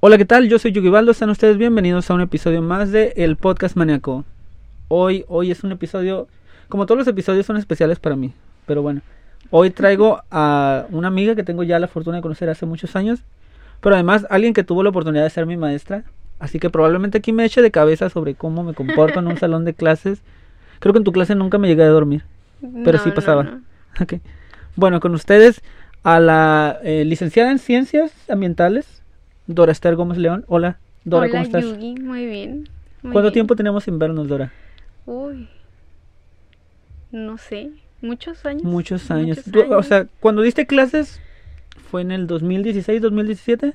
Hola, ¿qué tal? Yo soy Yugibaldo, están ustedes bienvenidos a un episodio más de El Podcast Maníaco. Hoy, hoy es un episodio, como todos los episodios son especiales para mí, pero bueno, hoy traigo a una amiga que tengo ya la fortuna de conocer hace muchos años, pero además alguien que tuvo la oportunidad de ser mi maestra, así que probablemente aquí me eche de cabeza sobre cómo me comporto en un salón de clases. Creo que en tu clase nunca me llegué a dormir, pero No, sí pasaba. no. Bueno, con ustedes a la eh, licenciada en Ciencias Ambientales, Dora Esther Gómez León. Hola, Dora, Hola, ¿cómo estás? Yugi, muy bien. muy ¿Cuánto bien. tiempo tenemos sin vernos, Dora? Uy, no sé, muchos años. Muchos años. Muchos Tú, O años. sea, cuando diste clases, ¿fue en el 2016, 2017?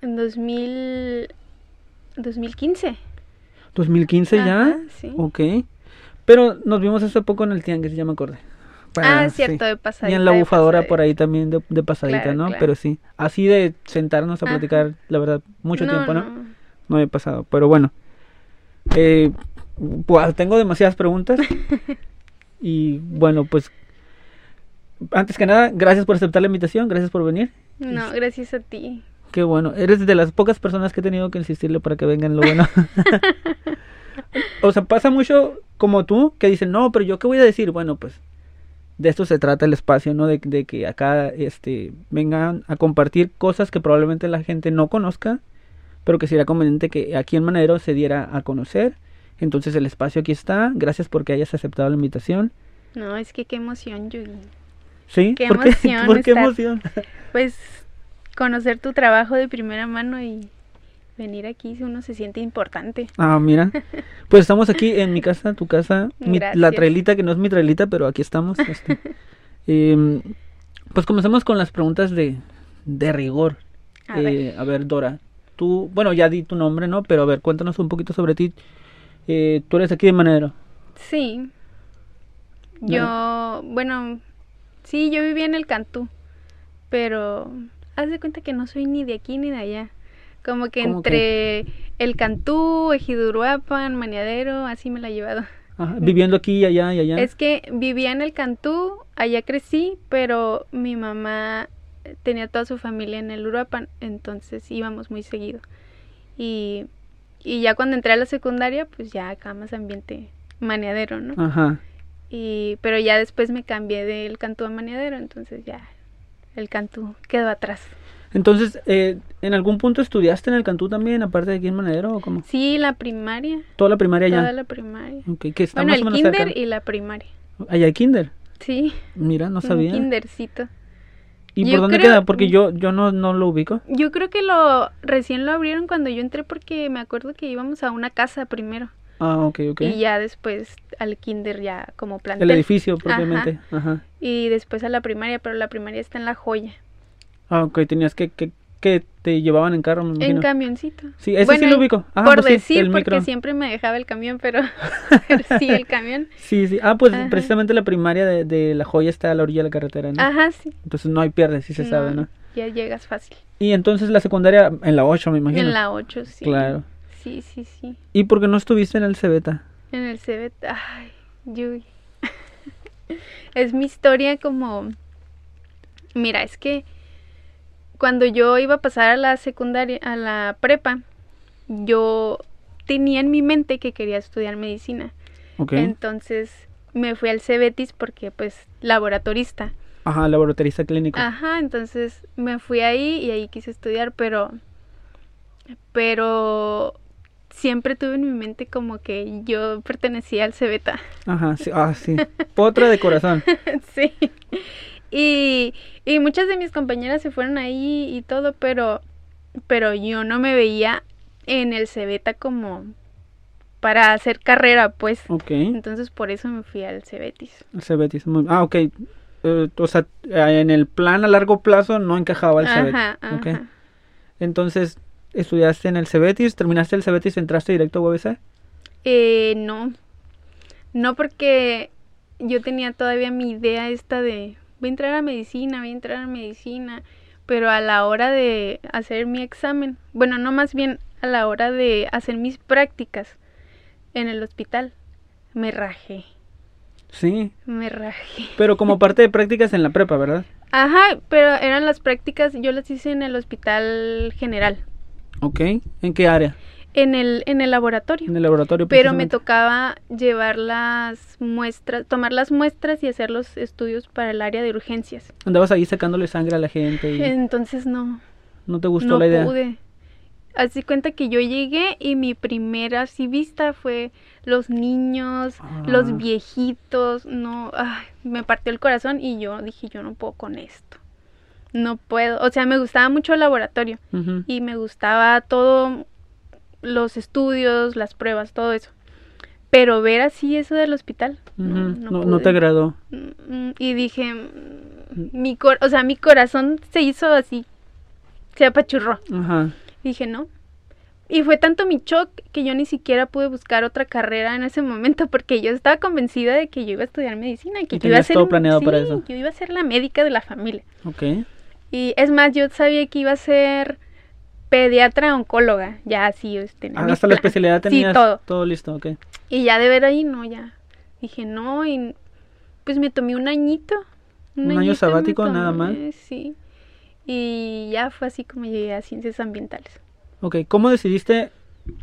En 2000, 2015. 2015 ya. Ajá, sí. Ok. Pero nos vimos hace poco en el Tianguis, ya me acordé. Ah, cierto, de Y pasadita. en la bufadora por ahí también de, de pasadita, Claro, ¿no? claro. Pero sí, así de sentarnos a Ajá. platicar, la verdad, mucho No, tiempo, ¿no? no. No pasado, pero bueno. Eh, pues, tengo demasiadas preguntas. y bueno, pues antes que nada, gracias por aceptar la invitación, gracias por venir. No, gracias a ti. Qué bueno, eres de las pocas personas que he tenido que insistirle para que vengan lo bueno. o sea, pasa mucho como tú que dicen, no, pero yo qué voy a decir. Bueno, pues de esto se trata el espacio, ¿no? De, de que acá este, vengan a compartir cosas que probablemente la gente no conozca, pero que sería conveniente que aquí en Manadero se diera a conocer. Entonces el espacio aquí está. Gracias porque hayas aceptado la invitación. No, es que qué emoción, Yugi. ¿Sí? Qué ¿Por qué? emoción ¿Por qué estar- emoción? Pues conocer tu trabajo de primera mano y venir aquí, uno se siente importante. Ah, mira. Pues estamos aquí en mi casa, tu casa, mi- la trailita que no es mi trailita, pero aquí estamos. este. Em, pues comenzamos con las preguntas de, de rigor. A Eh, ver. a ver, Dora, tú, bueno, ya di tu nombre, ¿no? Pero a ver, cuéntanos un poquito sobre ti. Eh, tú eres aquí de Manero. Sí. Yo, bueno, sí, yo vivía en el Cantú, pero haz de cuenta que no soy ni de aquí ni de allá. Como que ¿Cómo entre el Cantú, Ejiduruapan, Maniadero, así me la he llevado. Ajá, viviendo aquí y allá y allá. Es que vivía en el Cantú, allá crecí, pero mi mamá tenía toda su familia en el Uruapan, entonces íbamos muy seguido. Y, y ya cuando entré a la secundaria, pues ya acá más ambiente maniadero, ¿no? Ajá. Y, pero ya después me cambié del Cantú a maniadero, entonces ya el Cantú quedó atrás. Entonces, eh, ¿en algún punto estudiaste en el Cantú también, aparte de aquí en Manadero o cómo? Sí, la primaria, Toda la primaria allá. toda la primaria. Ok, que está Bueno, más el o menos kinder y la primaria. Allá hay kinder. Sí, Mira, no un sabía. kindercito. ¿Y Yo por dónde creo- queda? Porque yo, yo no, no lo ubico. Yo creo que lo recién lo abrieron cuando yo entré porque me acuerdo que íbamos a una casa primero Ah, ok, ok. y ya después al kinder ya como plantel El edificio propiamente. Ajá. y después a la primaria, pero la primaria está en La Joya, Ah, ok, tenías que, que, que te llevaban en carro, me imagino. en camioncito. Sí, ese Bueno, sí lo ubico. Ah, Por pues sí, decir, el porque micro. siempre me dejaba el camión, pero, pero sí, el camión. Sí, sí. Ah, pues Ajá. precisamente la primaria de, de La Joya está a la orilla de la carretera, ¿no? Ajá, sí. Entonces no hay pierde, sí se sabe, ¿no? Ya llegas fácil. Y entonces la secundaria en la 8, me imagino. En la 8, sí. Claro. Sí, sí, sí. ¿Y por qué no estuviste en el Cebeta? En el CBT, ay, Yui. es mi historia como... Mira, es que cuando yo iba a pasar a la secundaria, a la prepa, yo tenía en mi mente que quería estudiar medicina. Ok. Entonces me fui al Cebetis porque pues laboratorista. Ajá, laboratorista clínico. Ajá, entonces me fui ahí y ahí quise estudiar, pero pero siempre tuve en mi mente como que yo pertenecía al Cebeta. Ajá, sí. Ah, sí. Potra de corazón. sí. Y, y muchas de mis compañeras se fueron ahí y todo, pero pero yo no me veía en el Cebeta como para hacer carrera, pues. Ok. Entonces por eso me fui al Cebetis. El Cebetis. Ah, ok. Eh, o sea, eh, en el plan a largo plazo no encajaba el Cebetis. Ajá, Ok. ajá. Entonces, estudiaste en el Cebetis, terminaste el Cebetis, entraste directo a UBC. Eh, no. No porque yo tenía todavía mi idea esta de voy a entrar a medicina, voy a entrar a medicina, pero a la hora de hacer mi examen, bueno, no más bien a la hora de hacer mis prácticas en el hospital, me rajé, Sí, me rajé. pero como parte de prácticas en la prepa, ¿verdad? Ajá, pero eran las prácticas, yo las hice en el hospital general. Ok. ¿En qué área? En el, en el laboratorio. En el laboratorio. Pero me tocaba llevar las muestras, tomar las muestras y hacer los estudios para el área de urgencias. Andabas ahí sacándole sangre a la gente y Entonces no, no te gustó no la idea. pude. Así cuenta que yo llegué y mi primera así vista fue los niños, Ah. los viejitos, no, ay, me partió el corazón y yo dije, yo no puedo con esto. No puedo, o sea, me gustaba mucho el laboratorio y me gustaba todo los estudios, las pruebas, todo eso. Pero ver así eso del hospital, no, Ujú. no no, no te agradó. Mm, Y dije, mm, mi cor o sea, mi corazón se hizo así, se apachurró. Ajá. Dije, no. Y fue tanto mi shock que yo ni siquiera pude buscar otra carrera en ese momento porque yo estaba convencida de que yo iba a estudiar medicina, que Y yo iba a ser todo planeado para sí, eso. yo iba a ser la médica de la familia. Ok. Y es más, yo sabía que iba a ser pediatra oncóloga, ya así este, Ah, hasta la especialidad Sí, tenías todo. listo, ok. Y ya de ver ahí, no, ya. Dije, no, y pues me tomé un añito. ¿Un año añito me sabático, nada mal? Sí. Y ya fue así como llegué a ciencias ambientales. Ok, ¿cómo decidiste?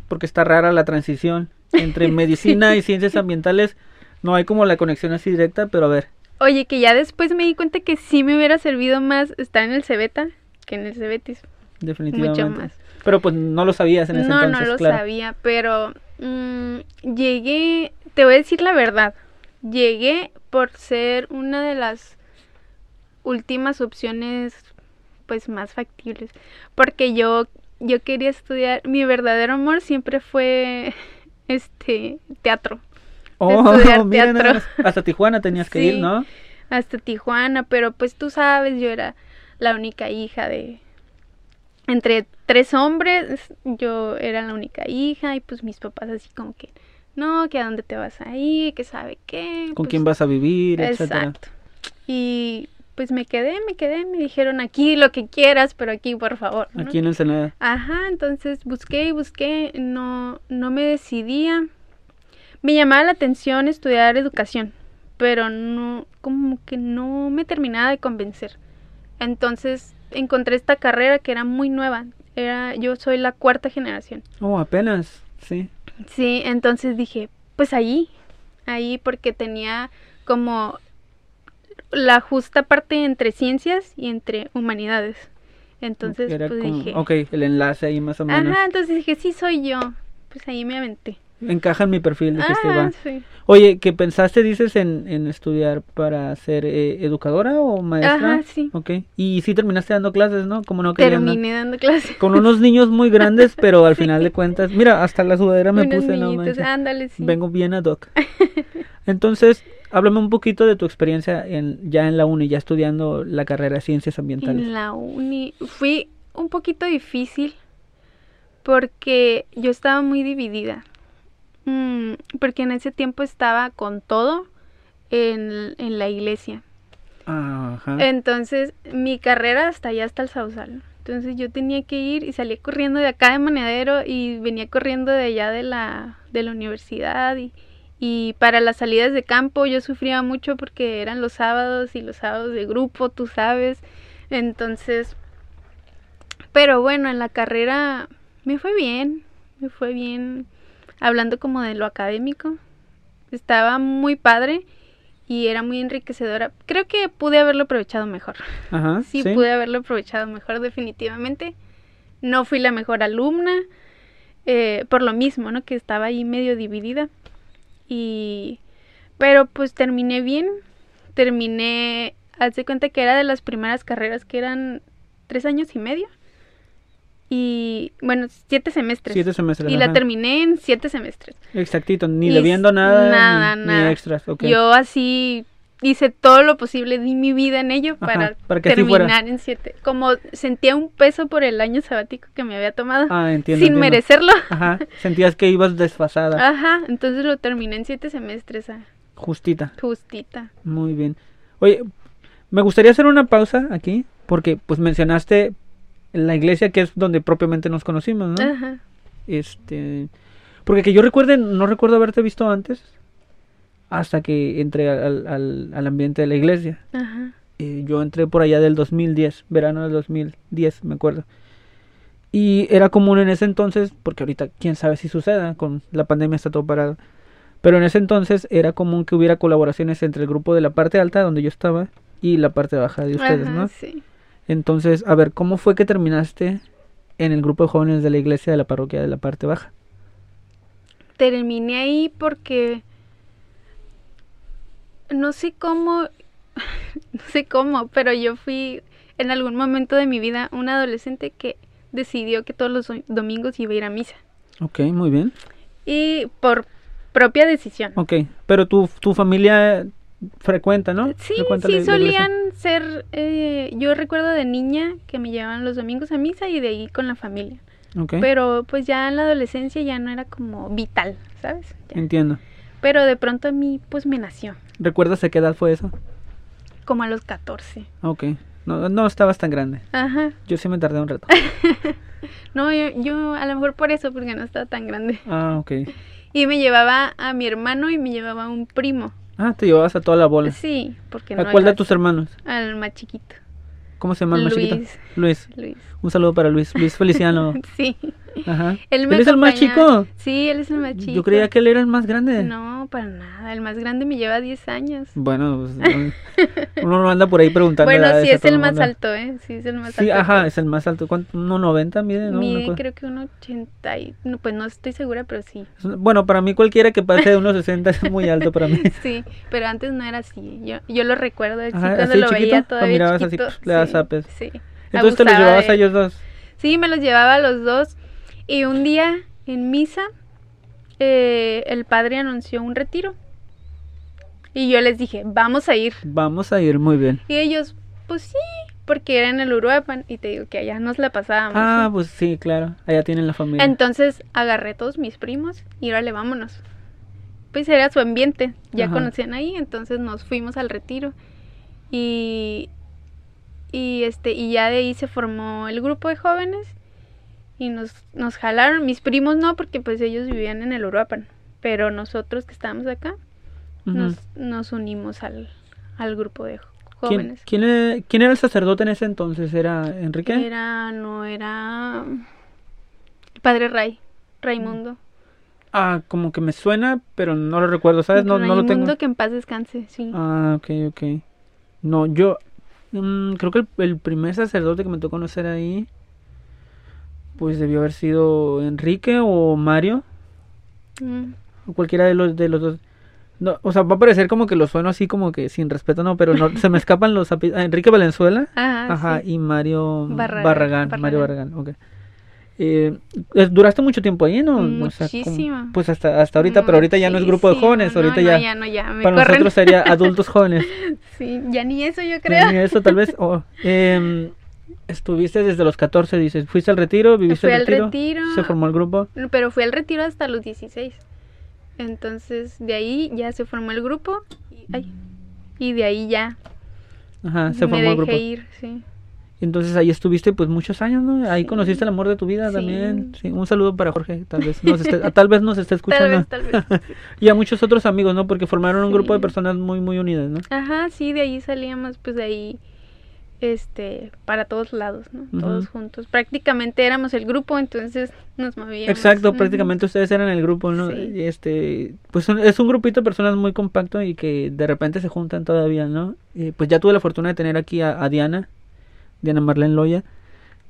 Porque está rara la transición entre medicina y ciencias ambientales. No hay como la conexión así directa, pero a ver. Oye, que ya después me di cuenta que sí me hubiera servido más estar en el Cebeta que en el Cebetis. Definitivamente. Mucho más. Pero pues no lo sabías en ese no, entonces, no lo claro. sabía, pero mm, llegué, te voy a decir la verdad, llegué por ser una de las últimas opciones pues más factibles, porque yo yo quería estudiar, mi verdadero amor siempre fue este teatro, Oh, estudiar mira teatro. Hasta Tijuana tenías que Sí. ir, ¿no? hasta Tijuana, pero pues tú sabes, yo era la única hija de entre tres hombres, yo era la única hija y pues mis papás así como que no, que a dónde te vas a ir, que sabe qué. Con pues, quién vas a vivir, etcétera. Exacto. Y pues me quedé, me quedé, me dijeron aquí lo que quieras, pero aquí por favor. ¿no? Aquí en Ensenada. Ajá, entonces busqué y busqué, no, no me decidía. Me llamaba la atención estudiar educación, pero no, como que no me terminaba de convencer. Entonces encontré esta carrera que era muy nueva. Era, yo soy la cuarta generación. Oh, apenas, sí. Sí, entonces dije, pues ahí, ahí porque tenía como la justa parte entre ciencias y entre humanidades. Entonces, Era pues como- dije, ok, el enlace ahí más o menos. Ajá, entonces dije, sí soy yo. Pues ahí me aventé. Encaja en mi perfil, dijiste, va. sí. Oye, ¿qué pensaste, dices, en, en estudiar para ser eh, educadora o maestra? Ajá, sí. Ok. Y sí terminaste dando clases, ¿no? Como no. Terminé dando clases. Con unos niños muy grandes, pero al Sí. final de cuentas, mira, hasta la sudadera me Unos puse, no ándale, sí. Vengo bien ad hoc. Entonces, háblame un poquito de tu experiencia en, ya en la uni, ya estudiando la carrera de Ciencias Ambientales. En la uni fui un poquito difícil porque yo estaba muy dividida. Mm, porque en ese tiempo estaba con todo en, en la iglesia. Ajá. Entonces, mi carrera hasta allá, hasta el Sausal. Entonces yo tenía que ir y salía corriendo de acá de Monedero y venía corriendo de allá de la, de la universidad y, y para las salidas de campo yo sufría mucho porque eran los sábados y los sábados de grupo, tú sabes. Entonces, pero bueno, en la carrera me fue bien, me fue bien hablando como de lo académico. Estaba muy padre y era muy enriquecedora. Creo que pude haberlo aprovechado mejor. Ajá. Sí, pude haberlo aprovechado mejor definitivamente. No fui la mejor alumna, eh, por lo mismo, ¿no? Que estaba ahí medio dividida. Y... Pero pues terminé bien. Terminé... Haz de cuenta que era de las primeras carreras que eran tres años y medio. Y bueno, siete semestres. Siete semestres. y la terminé en siete semestres. Exactito, ni Y debiendo nada, nada, ni, ni nada. extras. ok. Yo así hice todo lo posible, di mi vida en ello Ajá, para, que terminar en siete. Como sentía un peso por el año sabático que me había tomado, Ah, entiendo. sin entiendo. merecerlo. Ajá. Sentías que ibas desfasada. Ajá, entonces lo terminé en siete semestres, ah, Justita. justita. Muy bien. Oye, me gustaría hacer una pausa aquí, porque pues mencionaste la iglesia que es donde propiamente nos conocimos, ¿no? Ajá. Este, porque que yo recuerde, no recuerdo haberte visto antes, hasta que entré al, al, al ambiente de la iglesia. Ajá. Eh, yo entré por allá del 2010, verano del 2010, me acuerdo. Y era común en ese entonces, porque ahorita quién sabe si suceda, con la pandemia está todo parado. Pero en ese entonces era común que hubiera colaboraciones entre el grupo de la parte alta, donde yo estaba, y la parte baja de ustedes, Ajá, ¿no? Sí. Entonces, a ver, ¿cómo fue que terminaste en el grupo de jóvenes de la iglesia de la parroquia de la parte baja? Terminé ahí porque no sé cómo, no sé cómo, pero yo fui en algún momento de mi vida un adolescente que decidió que todos los do- domingos iba a ir a misa. Ok, muy bien. Y por propia decisión. Ok, pero tu, tu familia frecuenta, ¿no? Sí, Frecuenta sí la- la iglesia. solían ser, eh, yo recuerdo de niña que me llevaban los domingos a misa y de ahí con la familia. Ok, Pero pues ya en la adolescencia ya no era como vital, ¿sabes? Ya. entiendo. Pero de pronto a mí pues me nació, ¿Recuerdas a qué edad fue eso? como a los 14. Ok, no, no estabas tan grande. Ajá. Yo sí me tardé un rato. No, yo, yo a lo mejor por eso, porque no estaba tan grande. Ah, ok. Y me llevaba a mi hermano y me llevaba a un primo. Ah, te llevabas a toda la bola. Sí, porque ¿A no cuál de tus hermanos? al más chiquito. ¿Cómo se llama el más chiquito? Luis. Luis. Luis. Un saludo para Luis. Luis Feliciano. Sí. Ajá. Él, me ¿Él es el más chico? Sí, él es el más chico. Yo creía que él era el más grande. No, para nada. El más grande me lleva 10 años. Bueno, pues, no- uno no anda por ahí preguntando. Bueno, sí es el más mundo. alto, ¿eh? Sí es el más Sí, alto. ajá, es el más alto. ¿Cuánto? ¿1.90 mide? No, Mide creo que un 80 y... No, pues no estoy segura, pero sí. Bueno, para mí cualquiera que pase de 1.60 es muy alto para mí. Sí, pero antes no era así. Yo, yo lo recuerdo así Ajá, cuando ¿así lo chiquito? veía ¿Lo todavía mirabas así, chiquito. pf, le das sí, zapes? Sí. Entonces te los Abusaba llevabas de a ellos dos. Sí, me los llevaba a los dos. Y un día en misa, eh, el padre anunció un retiro. Y yo les dije, vamos a ir. Vamos a ir muy bien. Y ellos, pues sí, porque era en el Uruapan. Y te digo que allá nos la pasábamos. Ah, pues sí, claro. Allá tienen la familia. Entonces agarré a todos mis primos y órale, vámonos. Pues era su ambiente, ya Ajá. conocían ahí, entonces nos fuimos al retiro. Y, y este, y ya de ahí se formó el grupo de jóvenes y nos, nos jalaron. Mis primos no, porque pues ellos vivían en el Uruapan. Pero nosotros que estábamos acá, nos, nos unimos al, al grupo de ¿Quién, jóvenes. quién era, quién era el sacerdote en ese entonces? ¿Era Enrique? Era, no era el padre Ray, Raimundo. Ah, como que me suena, pero no lo recuerdo, ¿sabes? No, no lo tengo. Raimundo que en paz descanse, sí. Ah, ok, ok. No, yo mm, creo que el, el primer sacerdote que me tocó conocer ahí, pues debió haber sido Enrique o Mario, Mm. o cualquiera de los de los dos. No, o sea, va a parecer como que lo sueno así como que sin respeto, no, pero no, se me escapan los ah, Enrique Valenzuela, Ajá, ajá, sí. y Mario Barragán, Barragán, Mario Barragán. Ok. Eh, eh, ¿Duraste mucho tiempo ahí, no? O sea, como- Muchísimo. pues hasta, hasta ahorita, pero ahorita ya no es grupo de jóvenes, No, ahorita no, ya, ya no, ya para corren. nosotros sería adultos jóvenes. Sí, ya ni eso yo creo. ni eso tal vez. em, estuviste desde los 14, dices. ¿Fuiste al retiro? ¿Viviste Fui el al retiro? retiro. ¿Se formó el grupo? Pero fui al retiro hasta los 16. Entonces, de ahí ya se formó el grupo. Y, ay, y de ahí ya Ajá, se me formó el grupo. ir, sí. Entonces ahí estuviste pues muchos años, ¿no? Ahí Sí. conociste el amor de tu vida Sí. también. Sí, un saludo para Jorge, tal vez nos esté, tal vez nos esté Tal escuchando. vez, tal vez. y a muchos otros amigos, ¿no? Porque formaron un grupo de personas muy, muy unidas, ¿no? Ajá, sí, de ahí salíamos, pues de ahí, este, para todos lados, ¿no? Todos juntos. Prácticamente éramos el grupo, entonces nos movíamos. Exacto, Ujú. prácticamente ustedes eran el grupo, ¿no? Sí. Y Este, pues son- es un grupito de personas muy compacto y que de repente se juntan todavía, ¿no? Pues ya tuve la fortuna de tener aquí a, a Diana, Diana Marlene Loya.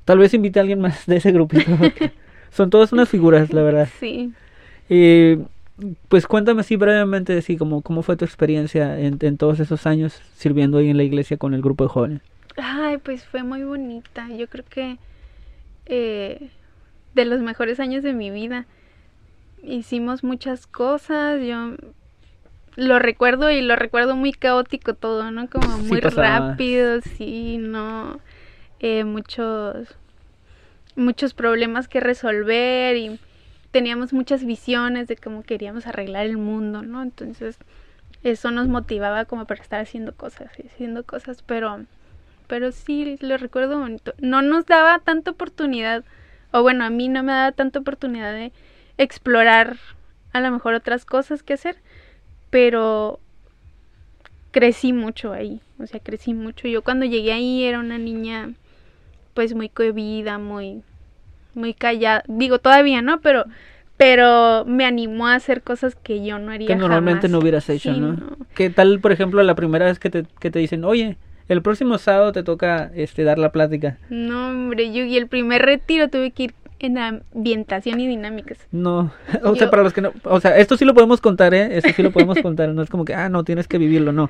Tal vez invite a alguien más de ese grupito. son todas unas figuras, la verdad. Sí. Y pues cuéntame así brevemente, así como cómo fue tu experiencia en, en todos esos años sirviendo ahí en la iglesia con el grupo de jóvenes. Ay, pues fue muy bonita. Yo creo que eh, de los mejores años de mi vida. Hicimos muchas cosas. Yo lo recuerdo y lo recuerdo muy caótico todo, ¿no? Como muy rápido, sí, no. Eh, muchos, muchos problemas que resolver y teníamos muchas visiones de cómo queríamos arreglar el mundo, ¿no? Entonces eso nos motivaba como para estar haciendo cosas, y haciendo cosas, pero pero sí lo recuerdo bonito. No nos daba tanta oportunidad, o bueno, a mí no me daba tanta oportunidad de explorar a lo mejor otras cosas que hacer, pero crecí mucho ahí, o sea, crecí mucho. Yo cuando llegué ahí era una niña pues muy cohibida, muy muy callada. Digo, todavía no, pero pero me animó a hacer cosas que yo no haría Que normalmente jamás. no hubieras hecho, Sí, ¿no? ¿Qué tal, por ejemplo, la primera vez que te, que te dicen, oye, el próximo sábado te toca este dar la plática? No, hombre, yo y el primer retiro tuve que ir en ambientación y dinámicas. No, o sea, para los que no, o sea, esto sí lo podemos contar, ¿eh? Esto sí lo podemos contar, no es como que, ah, no, tienes que vivirlo, no.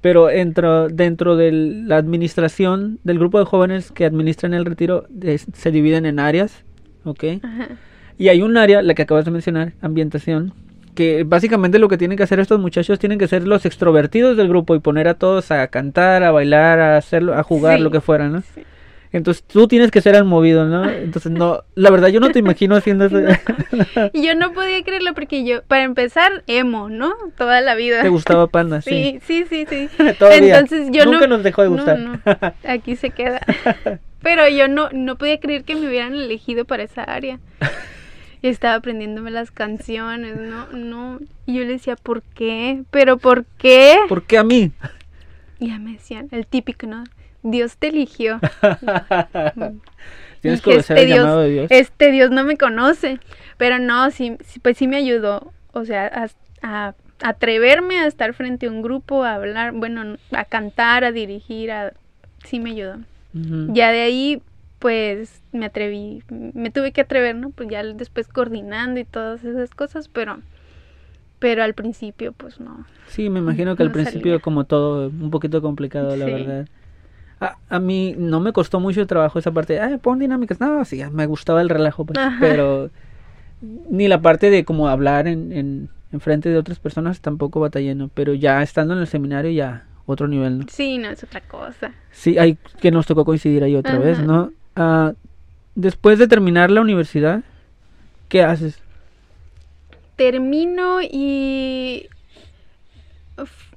Pero dentro, dentro de la administración del grupo de jóvenes que administran el retiro, es- se dividen en áreas, ¿ok? Ajá. Y hay un área, la que acabas de mencionar, ambientación, que básicamente lo que tienen que hacer estos muchachos tienen que ser los extrovertidos del grupo y poner a todos a cantar, a bailar, a hacerlo, a jugar, Sí. lo que fuera, ¿no? Sí. Entonces tú tienes que ser el movido, ¿no? Entonces no, la verdad yo no te imagino haciendo eso. Y yo no podía creerlo porque yo, para empezar, emo, ¿no? Toda la vida. Te gustaba Panda, sí. Sí, sí, sí, sí. Todavía. Entonces yo Nunca no, nos dejó de no, gustar. no, aquí se queda. Pero yo no, no podía creer que me hubieran elegido para esa área. Y estaba aprendiéndome las canciones, no, no. Y yo le decía, ¿por qué? ¿Pero por qué? ¿Por qué a mí? Y ya me decían, el típico, ¿no? Dios te eligió. Tienes que este el llamado de Dios. este Dios no me conoce. Pero no, sí, sí, pues sí me ayudó. O sea, a, a atreverme a estar frente a un grupo, a hablar, bueno, a cantar, a dirigir, a... sí me ayudó. Ya de ahí, pues me atreví, me tuve que atrever, ¿no? Pues ya después coordinando y todas esas cosas, pero, pero al principio, pues no. Sí, me imagino que al principio salía. como todo un poquito complicado, la Sí. verdad. A, a mí no me costó mucho trabajo esa parte. Ah, pon dinámicas. No, sí, me gustaba el relajo, pues, pero ni la parte de como hablar en, en, en frente de otras personas tampoco batallé, ¿no? Pero ya estando en el seminario ya otro nivel, ¿no? Sí, no es otra cosa. Sí, hay que nos tocó coincidir ahí otra vez. ¿no? Ah, después de terminar la universidad, ¿qué haces? Termino y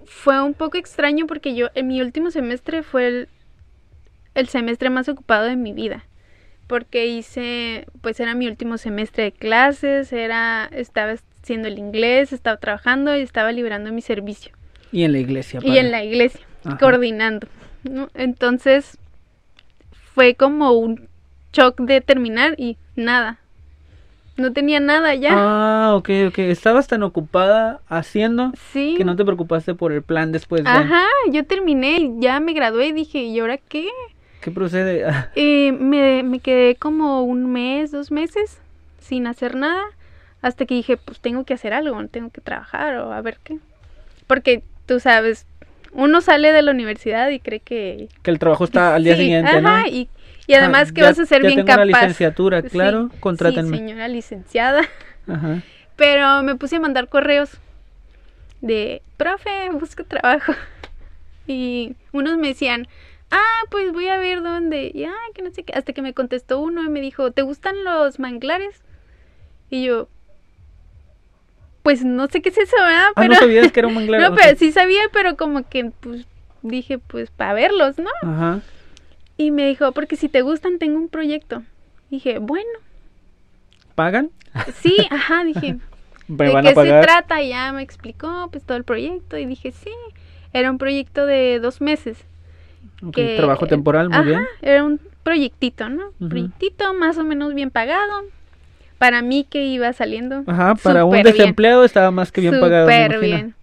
fue un poco extraño porque yo en mi último semestre fue el, el semestre más ocupado de mi vida. Porque hice, pues era mi último semestre de clases, era, estaba haciendo el inglés, estaba trabajando y estaba liberando mi servicio. Y en la iglesia. Y en la iglesia, Ajá. coordinando. ¿no? Entonces fue como un shock de terminar y nada. No tenía nada ya. Ah, ok, ok. Estabas tan ocupada haciendo sí. que no te preocupaste por el plan después de... Ajá, yo terminé, ya me gradué y dije, ¿y ahora qué? ¿Qué procede? Eh, me, me quedé como un mes, dos meses sin hacer nada, hasta que dije, pues tengo que hacer algo, tengo que trabajar o a ver qué. Porque tú sabes, uno sale de la universidad y cree que... que el trabajo está al día Sí, siguiente, ajá, ¿no? y, y además Ah, que ya- vas a ser ya bien tengo capaz. una licenciatura, Sí, claro, contrátenme. Sí, señora licenciada. Ajá. Pero me puse a mandar correos de, profe, busco trabajo. Y unos me decían, ah, pues voy a ver dónde. Y, ah, que no sé qué. Hasta que me contestó uno y me dijo, ¿te gustan los manglares? Y yo, pues no sé qué es eso, ¿verdad? Ah, no sabías que era un manglar. No, ok. pero sí sabía, pero como que, pues, dije, pues, para verlos, ¿no? Ajá. Y me dijo, porque si te gustan, tengo un proyecto. Dije, bueno, ¿Pagan? sí, ajá, dije, Me ¿De van qué a pagar. se trata? Y Ya me explicó pues todo el proyecto y dije, sí, era un proyecto de dos meses. Ok, que- Trabajo temporal, muy Ajá, bien. Era un proyectito, ¿no? Ujú. Proyectito más o menos bien pagado. Para mí que iba saliendo. Ajá, para un bien, desempleado estaba más que bien pagado. súper bien.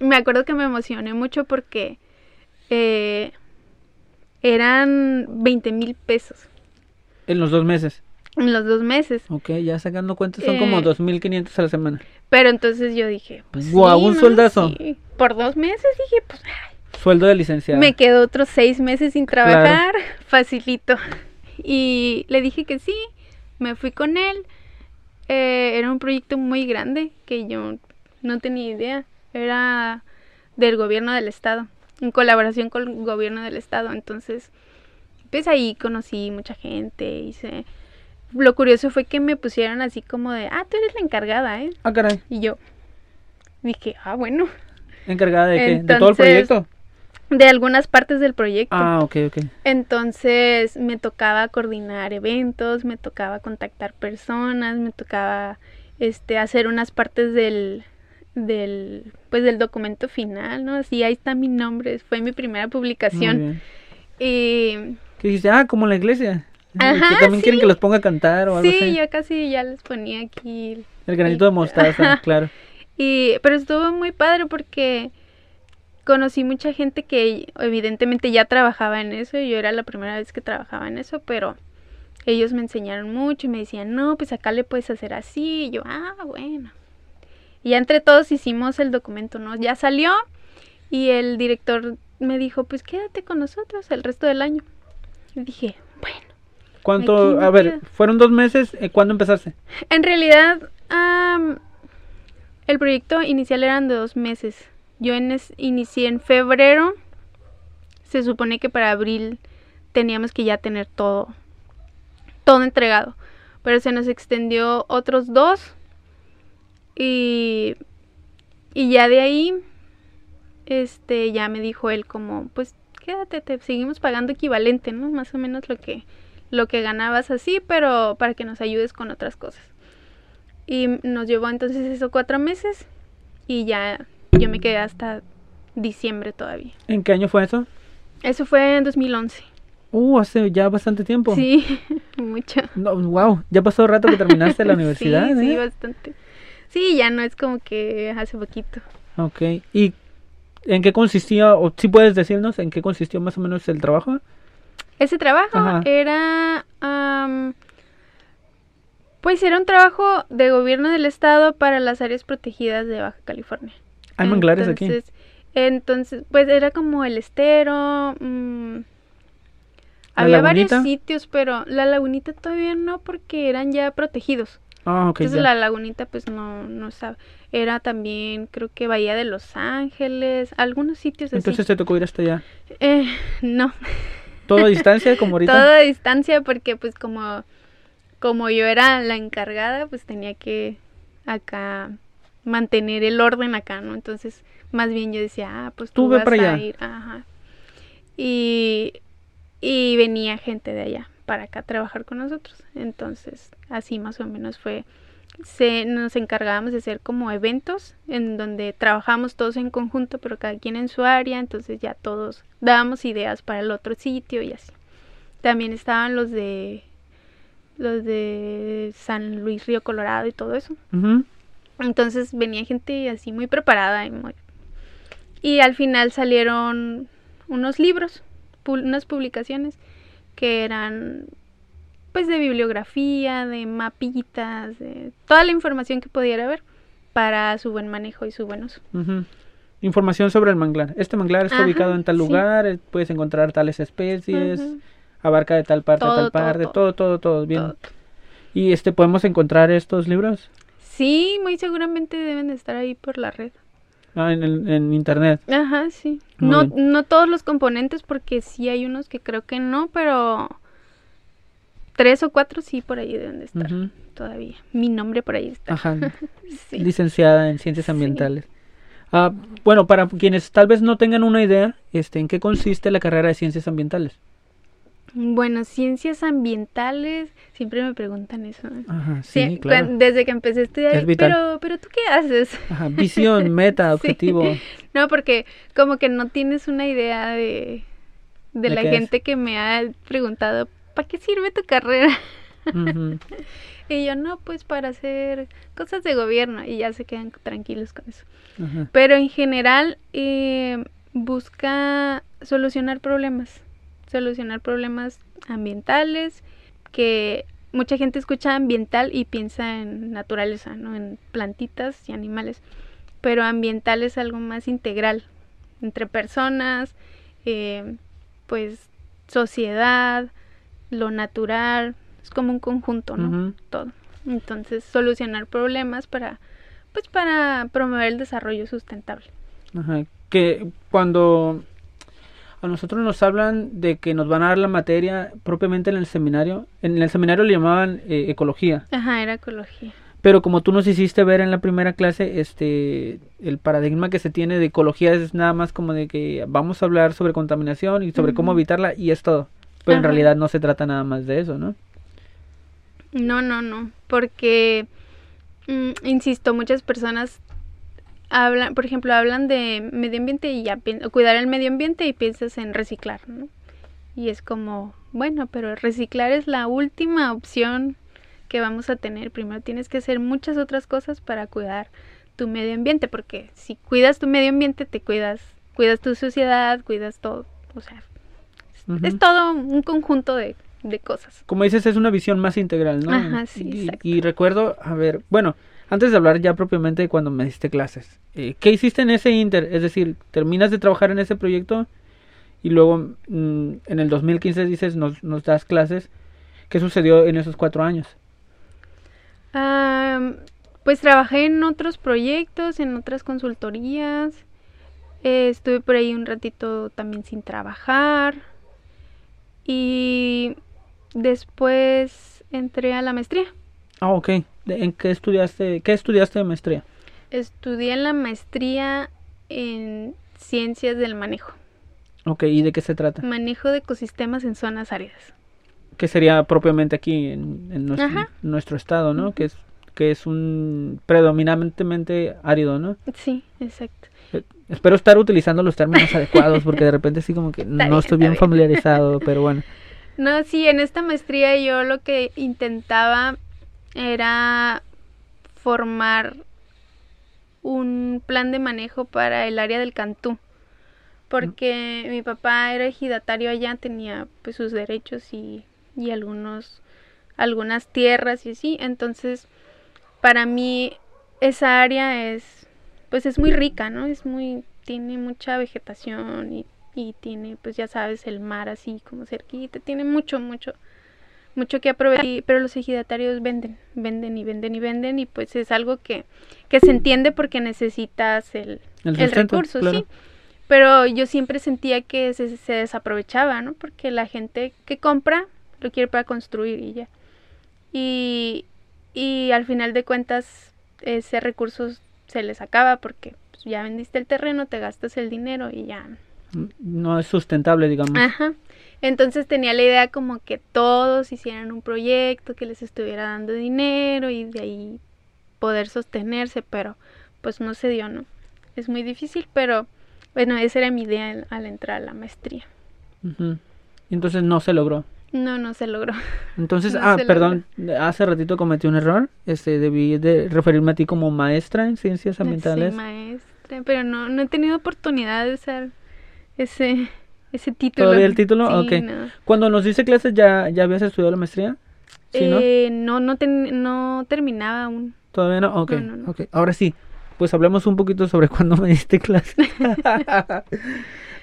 Me acuerdo que me emocioné mucho porque eh, eran 20 mil pesos En los dos meses. en los dos meses. Ok, ya sacando cuentas son como Eh, 2.500 a la semana. Pero entonces yo dije, pues Guau, sí, un ¿no? sueldazo. Sí. Por dos meses dije, pues Sueldo de licenciada. Me quedo otros seis meses sin trabajar, facilito. Y le dije que sí, me fui con él. Eh, era un proyecto muy grande que yo no tenía idea. Era del gobierno del estado, en colaboración con el gobierno del estado. Entonces, pues ahí conocí mucha gente, hice... Lo curioso fue que me pusieron así como de, ah, tú eres la encargada, ¿eh? Ah, caray. Y yo dije, ah, bueno, ¿Encargada de qué? ¿De todo el proyecto? De algunas partes del proyecto. Ah, ok, ok. Entonces me tocaba coordinar eventos, me tocaba contactar personas, me tocaba este hacer unas partes del del pues del documento final, ¿no? Así ahí está mi nombre, fue mi primera publicación. Y ¿Qué dijiste? Ah, como la iglesia. Ajá, que también quieren sí. que los ponga a cantar o algo Sí, así. yo casi ya les ponía aquí. El granito de mostaza, Ajá. claro. Y, pero estuvo muy padre porque conocí mucha gente que evidentemente ya trabajaba en eso. y Yo era la primera vez que trabajaba en eso, pero ellos me enseñaron mucho y me decían, no, pues acá le puedes hacer así. Y yo, ah, bueno. Y ya entre todos hicimos el documento, ¿no? Ya salió y el director me dijo, pues quédate con nosotros el resto del año. Y dije, bueno. ¿Cuánto? A ver, fueron dos meses. eh, ¿Cuándo empezaste? En realidad, el proyecto inicial eran de dos meses. Yo en inicié en febrero. Se supone que para abril teníamos que ya tener todo, todo entregado. Pero se nos extendió otros dos. Y, y ya de ahí, este, ya me dijo él como, pues quédate, te seguimos pagando equivalente, ¿no? Más o menos lo que, lo que ganabas así, pero para que nos ayudes con otras cosas. Y nos llevó entonces eso cuatro meses y ya yo me quedé hasta diciembre todavía. ¿En qué año fue eso? Eso fue en 2011. Uh, hace ya bastante tiempo. Sí, mucho. No, wow, ya pasó rato que terminaste la universidad. Sí, sí, ¿eh? bastante. Sí, ya no es como que hace poquito. Ok. ¿Y en qué consistía, o si puedes decirnos en qué consistió más o menos el trabajo? Ese trabajo Ajá. era, am, pues era un trabajo de gobierno del estado para las áreas protegidas de Baja California. Hay manglares aquí. Entonces, entonces, pues era como el estero. mm, ¿La había varios sitios, pero la lagunita todavía no, porque eran ya protegidos. Ah, ok. Entonces ya. la lagunita, pues no, no sabe. Era también, creo que Bahía de Los Ángeles, algunos sitios así. Entonces te tocó ir hasta allá. Eh, no, ¿Todo a distancia como ahorita? todo a distancia, porque pues como, como yo era la encargada, pues tenía que acá mantener el orden acá, ¿no? Entonces, más bien yo decía, ah, pues tú, vas para a allá. ir, ajá. Y, y venía gente de allá para acá a trabajar con nosotros. Entonces, así más o menos fue. Se, nos encargábamos de hacer como eventos en donde trabajamos todos en conjunto, pero cada quien en su área, entonces ya todos dábamos ideas para el otro sitio y así. También estaban los de los de San Luis Río Colorado y todo eso. Entonces venía gente así muy preparada y muy... Y al final salieron unos libros, pu- unas publicaciones que eran pues de bibliografía, de mapitas, de toda la información que pudiera haber para su buen manejo y su buen uso. Información sobre el manglar. Este manglar está Ajá, ubicado en tal lugar, eh, puedes encontrar tales especies, abarca de tal parte a tal parte, todo. todo, todo, todo, bien. Todo. Y este podemos encontrar estos libros Sí, muy seguramente deben de estar ahí por la red. Ah, en, el- en internet. Ajá, sí. Muy No, bien. no todos los componentes, porque sí hay unos que creo que no, pero tres o cuatro sí por ahí deben de estar Ujú. todavía. Mi nombre por ahí está. Ajá. Sí. Licenciada en ciencias Sí. ambientales. Ah, bueno, para quienes tal vez no tengan una idea, este, ¿en qué consiste la carrera de ciencias ambientales? Bueno, ciencias ambientales, siempre me preguntan eso. Ajá, sí, Sí, claro. desde que empecé a estudiar, Es pero, pero tú qué haces? Ajá, visión, meta, Sí. objetivo. No, porque como que no tienes una idea de, de, ¿De la es? gente que me ha preguntado, ¿para qué sirve tu carrera? Y yo, no, pues para hacer cosas de gobierno y ya se quedan tranquilos con eso. Pero en general eh, busca solucionar problemas, solucionar problemas ambientales, que mucha gente escucha ambiental y piensa en naturaleza, ¿no? En plantitas y animales, pero ambiental es algo más integral, entre personas, eh, pues sociedad, lo natural, es como un conjunto, ¿no? Todo. Entonces, solucionar problemas para, pues, para promover el desarrollo sustentable. Ajá, que cuando a nosotros nos hablan de que nos van a dar la materia propiamente en el seminario, en el seminario le llamaban eh, ecología, Ajá, era ecología. pero como tú nos hiciste ver en la primera clase, este, el paradigma que se tiene de ecología es nada más como de que vamos a hablar sobre contaminación y sobre cómo evitarla y es todo, pero en realidad no se trata nada más de eso, ¿no? No, no, no, porque, mm, insisto, muchas personas hablan, por ejemplo, hablan de medio ambiente y ya cuidar el medio ambiente y piensas en reciclar, ¿no? Y es como, bueno, pero reciclar es la última opción que vamos a tener. Primero tienes que hacer muchas otras cosas para cuidar tu medio ambiente, porque si cuidas tu medio ambiente, te cuidas, cuidas tu sociedad, cuidas todo. O sea, Ujú. es todo un conjunto de, de cosas. Como dices, es una visión más integral, ¿no? Ajá, sí, y, exacto. y recuerdo, a ver, bueno, antes de hablar ya propiamente de cuando me diste clases, eh, ¿qué hiciste en ese inter? Es decir, terminas de trabajar en ese proyecto y luego mm, en el 2015 dices, nos, das clases. ¿Qué sucedió en esos cuatro años? Am, pues trabajé en otros proyectos, en otras consultorías. Eh, estuve por ahí un ratito también sin trabajar. Y después entré a la maestría. Ah, ok. ¿De- ¿En qué estudiaste? ¿Qué estudiaste de maestría? Estudié la maestría en ciencias del manejo. Ok, ¿y de qué se trata? Manejo de ecosistemas en zonas áridas. Que sería propiamente aquí en, en nuestro, nuestro estado, ¿no? Que es que es un predominantemente árido, ¿no? Sí, exacto. Eh, Espero estar utilizando los términos adecuados porque de repente sí como que no bien, estoy está bien bien. familiarizado, pero bueno. No, sí, en esta maestría yo lo que intentaba era formar un plan de manejo para el área del Cantú. Porque mi papá era ejidatario allá, tenía pues sus derechos y, y algunos algunas tierras y así. Entonces, para mí esa área es pues es muy rica, ¿no? Es muy tiene mucha vegetación y, y tiene pues ya sabes el mar así como cerquita, tiene mucho mucho mucho que aprovechar, pero los ejidatarios venden, venden y venden y venden y pues es algo que, que se entiende porque necesitas el, El recurso, claro. sí. Pero yo siempre sentía que se, se desaprovechaba, ¿no? Porque la gente que compra lo quiere para construir y ya. Y, y al final de cuentas ese recurso se les acaba porque pues, ya vendiste el terreno, te gastas el dinero y ya. No es sustentable, digamos. Ajá. Entonces tenía la idea como que todos hicieran un proyecto que les estuviera dando dinero y de ahí poder sostenerse, pero pues no se dio, ¿no? Es muy difícil, pero bueno, esa era mi idea al- al entrar a la maestría. Y Entonces no se logró. No, no se logró. Entonces, No ah, perdón, hace ratito cometí un error. Este, debí de referirme a ti como maestra en ciencias ambientales. Soy maestra, pero no, no he tenido oportunidad de usar ese, ese título. ¿Todavía el título? Sí, Ok. no. Cuando nos dice clases, ¿ya, ya habías estudiado la maestría? Sí, ¿no? Eh, no, no, ten- no terminaba aún. ¿Todavía no? Ok, no, no, no. ok. Ahora sí, pues hablemos un poquito sobre cuándo me diste clases.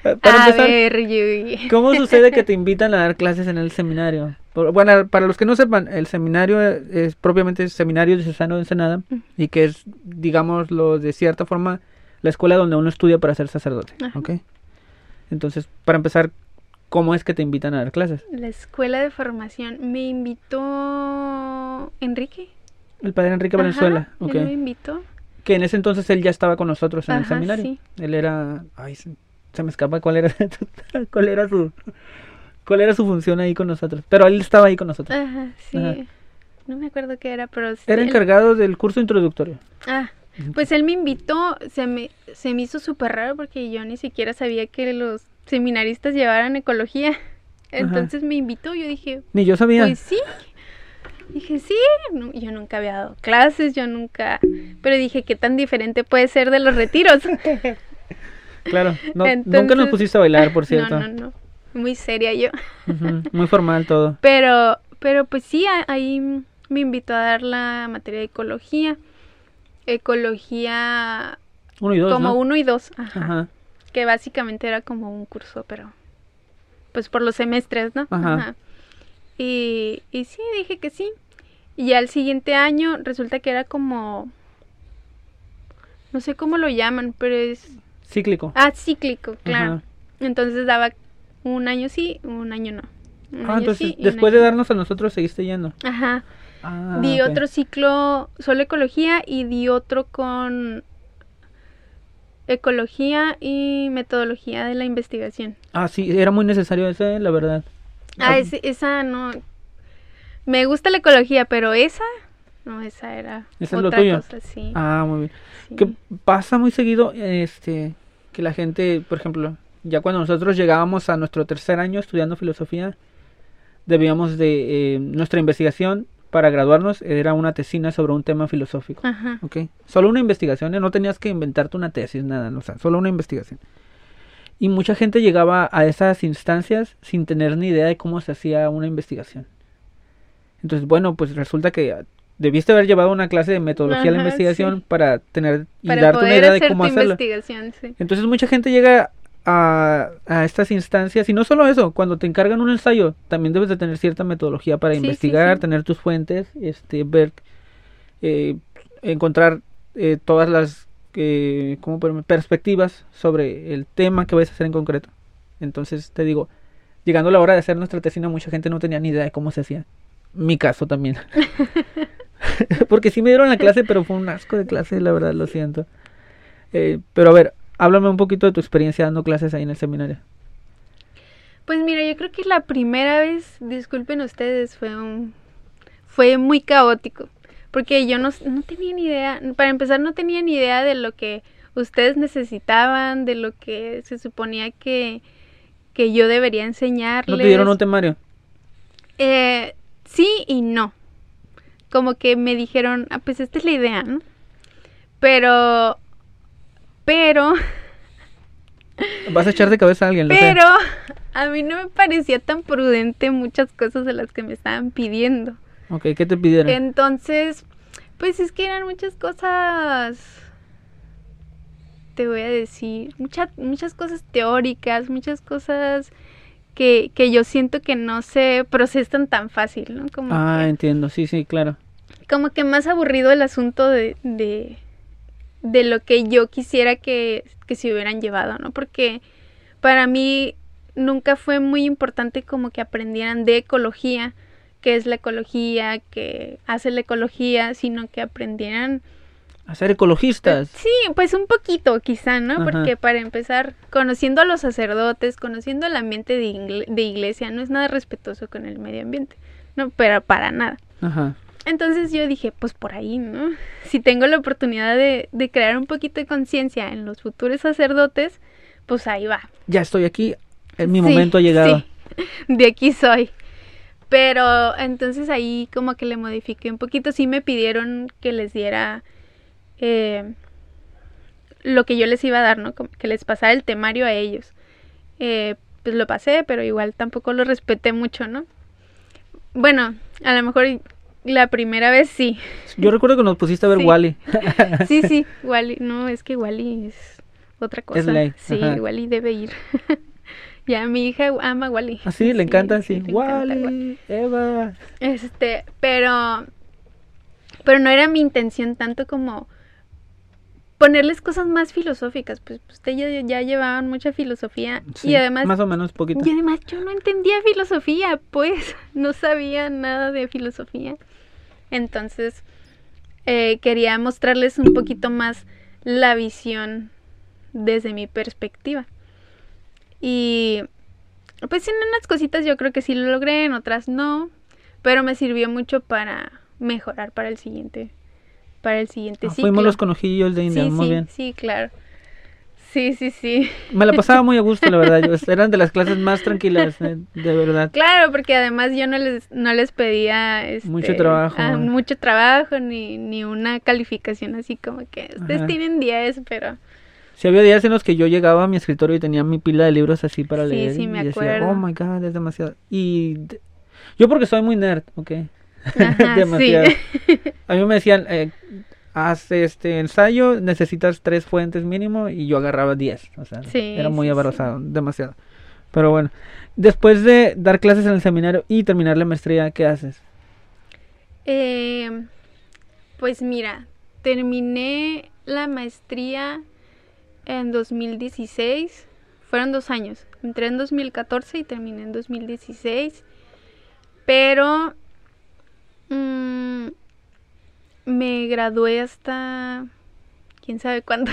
Para a empezar, ver. ¿cómo sucede que te invitan a dar clases en el seminario? Bueno, para los que no sepan, el seminario es, es propiamente el Seminario Diocesano de Ensenada y que es, digámoslo de cierta forma, la escuela donde uno estudia para ser sacerdote. ¿ok? Entonces, para empezar, ¿cómo es que te invitan a dar clases? La escuela de formación me invitó Enrique. El padre Enrique Ajá, Valenzuela, ¿ok? Él me invitó. Que en ese entonces él ya estaba con nosotros en el seminario. sí. Él era, ay, se, se me escapa cuál era, cuál era su, cuál era su función ahí con nosotros. Pero él estaba ahí con nosotros. Ajá, sí. Ajá. No me acuerdo qué era, pero sí, Era él- encargado del curso introductorio. Ah, pues él me invitó, se me, se me hizo súper raro porque yo ni siquiera sabía que los seminaristas llevaran ecología. Entonces me invitó, yo dije, Ni yo sabía. Pues sí. Dije, sí, no, yo nunca había dado clases, yo nunca, pero dije, ¿qué tan diferente puede ser de los retiros? Claro. No, nunca nos pusiste a bailar, por cierto. No, no, no, muy seria yo. Muy formal todo. Pero, pero pues sí, ahí me invitó a dar la materia de ecología. Ecología Uno y dos, como ¿no? uno y dos, ajá, Ajá. que básicamente era como un curso, pero pues por los semestres, ¿no? Ajá. Y, y sí, dije que sí. Y al siguiente año resulta que era como, no sé cómo lo llaman, pero es, Cíclico. ah, cíclico, claro. Entonces daba un año sí, un año no. Un Ah, año entonces sí después de darnos a nosotros seguiste yendo. Ajá. Ah, di otro ciclo solo ecología y di otro con ecología y metodología de la investigación. Ah, sí, era muy necesario ese, la verdad. Ah, ese- esa no. Me gusta la ecología, pero esa, no, esa era Esa es lo otra tuyo. cosa, sí. Ah, muy bien. sí. Que pasa muy seguido, este, que la gente, por ejemplo, ya cuando nosotros llegábamos a nuestro tercer año estudiando filosofía, debíamos de... eh, nuestra investigación para graduarnos era una tesina sobre un tema filosófico. Ajá. ¿ok? Solo una investigación, ¿eh? no tenías que inventarte una tesis, nada, no, o sea, solo una investigación. Y mucha gente llegaba a esas instancias sin tener ni idea de cómo se hacía una investigación. Entonces, bueno, pues resulta que debiste haber llevado una clase de metodología de la investigación sí. para tener y Para darte una idea de cómo investigación, sí. Entonces mucha gente llega a, a estas instancias y no solo eso, cuando te encargan un ensayo, también debes de tener cierta metodología para Sí, investigar, sí. tener tus fuentes, este, ver, eh, encontrar eh, todas las eh, ¿cómo podemos? perspectivas sobre el tema que vais a hacer en concreto. Entonces te digo, llegando la hora de hacer nuestra tesina, mucha gente no tenía ni idea de cómo se hacía. Mi caso también. Porque sí me dieron la clase, pero fue un asco de clase, la verdad, lo siento. Eh, pero a ver, háblame un poquito de tu experiencia dando clases ahí en el seminario. Pues mira, yo creo que la primera vez, disculpen ustedes, fue un fue muy caótico, porque yo no, no tenía ni idea, para empezar no tenía ni idea de lo que ustedes necesitaban, de lo que se suponía que, que yo debería enseñarles. ¿No te dieron un temario? Eh, sí y no. Como que me dijeron, ah, pues esta es la idea, ¿no? Pero, pero, Vas a echar de cabeza a alguien, lo sé. pero, a mí no me parecía tan prudente muchas cosas de las que me estaban pidiendo. Ok, ¿qué te pidieron? Entonces, pues es que eran muchas cosas, te voy a decir, muchas, muchas cosas teóricas, muchas cosas que, que yo siento que no se procesan tan fácil, ¿no? Como Ah, que- entiendo, sí, sí, claro. como que más aburrido el asunto de, de, de lo que yo quisiera que, que se hubieran llevado, ¿no? Porque para mí nunca fue muy importante como que aprendieran de ecología, qué es la ecología, qué hace la ecología, sino que aprendieran... A ser ecologistas. Sí, pues un poquito quizá, ¿no? Ajá. Porque para empezar, conociendo a los sacerdotes, conociendo el ambiente de, de iglesia, no es nada respetuoso con el medio ambiente, no, pero para nada. Ajá. Entonces yo dije, pues por ahí, ¿no? Si tengo la oportunidad de, de crear un poquito de conciencia en los futuros sacerdotes, pues ahí va. Ya estoy aquí, en mi Sí, momento ha llegado. sí, de aquí soy. Pero entonces ahí como que le modifiqué un poquito. Sí me pidieron que les diera eh, lo que yo les iba a dar, ¿no? Como que les pasara el temario a ellos. Eh, pues lo pasé, pero igual tampoco lo respeté mucho, ¿no? Bueno, a lo mejor la primera vez sí. Yo recuerdo que nos pusiste a ver Sí. Wally. Sí, sí, Wally. No, es que Wally es otra cosa. Es ley, Sí, ajá. Wally debe ir. ya mi hija ama Wally. Así, Ah, le encanta, sí. le encanta Wall-E. Wally, Eva. Este, pero pero no era mi intención tanto como ponerles cosas más filosóficas, pues ustedes ya, ya llevaban mucha filosofía Sí, y además Más o menos poquito. y además yo no entendía filosofía, pues no sabía nada de filosofía. Entonces eh, quería mostrarles un poquito más la visión desde mi perspectiva. Y pues en unas cositas yo creo que sí lo logré, en otras no, pero me sirvió mucho para mejorar para el siguiente para el siguiente Ah, ciclo. fuimos los conejillos de India, sí, muy sí, bien. sí, claro. Sí, sí, sí. Me la pasaba muy a gusto, la verdad. Yo- eran de las clases más tranquilas, eh, de verdad. Claro, porque además yo no les, no les pedía este, Mucho trabajo. ah, mucho trabajo, ni, ni una calificación así como que ustedes Ajá. tienen 10, pero Si había días en los que yo llegaba a mi escritorio y tenía mi pila de libros así para Sí, leer. sí, me y decía, acuerdo. oh my god, es demasiado. Y de- yo porque soy muy nerd, ok. Ajá, demasiado. sí. A mí me decían, eh, haz este ensayo, necesitas tres fuentes mínimo y yo agarraba 10. O sea, Sí, era muy sí, demasiado. Pero bueno, después de dar clases en el seminario y terminar la maestría, ¿qué haces? Eh, pues mira, terminé la maestría en 2016. Fueron dos años. Entré en 2014 y terminé en 2016. Pero mm, me gradué hasta quién sabe cuándo.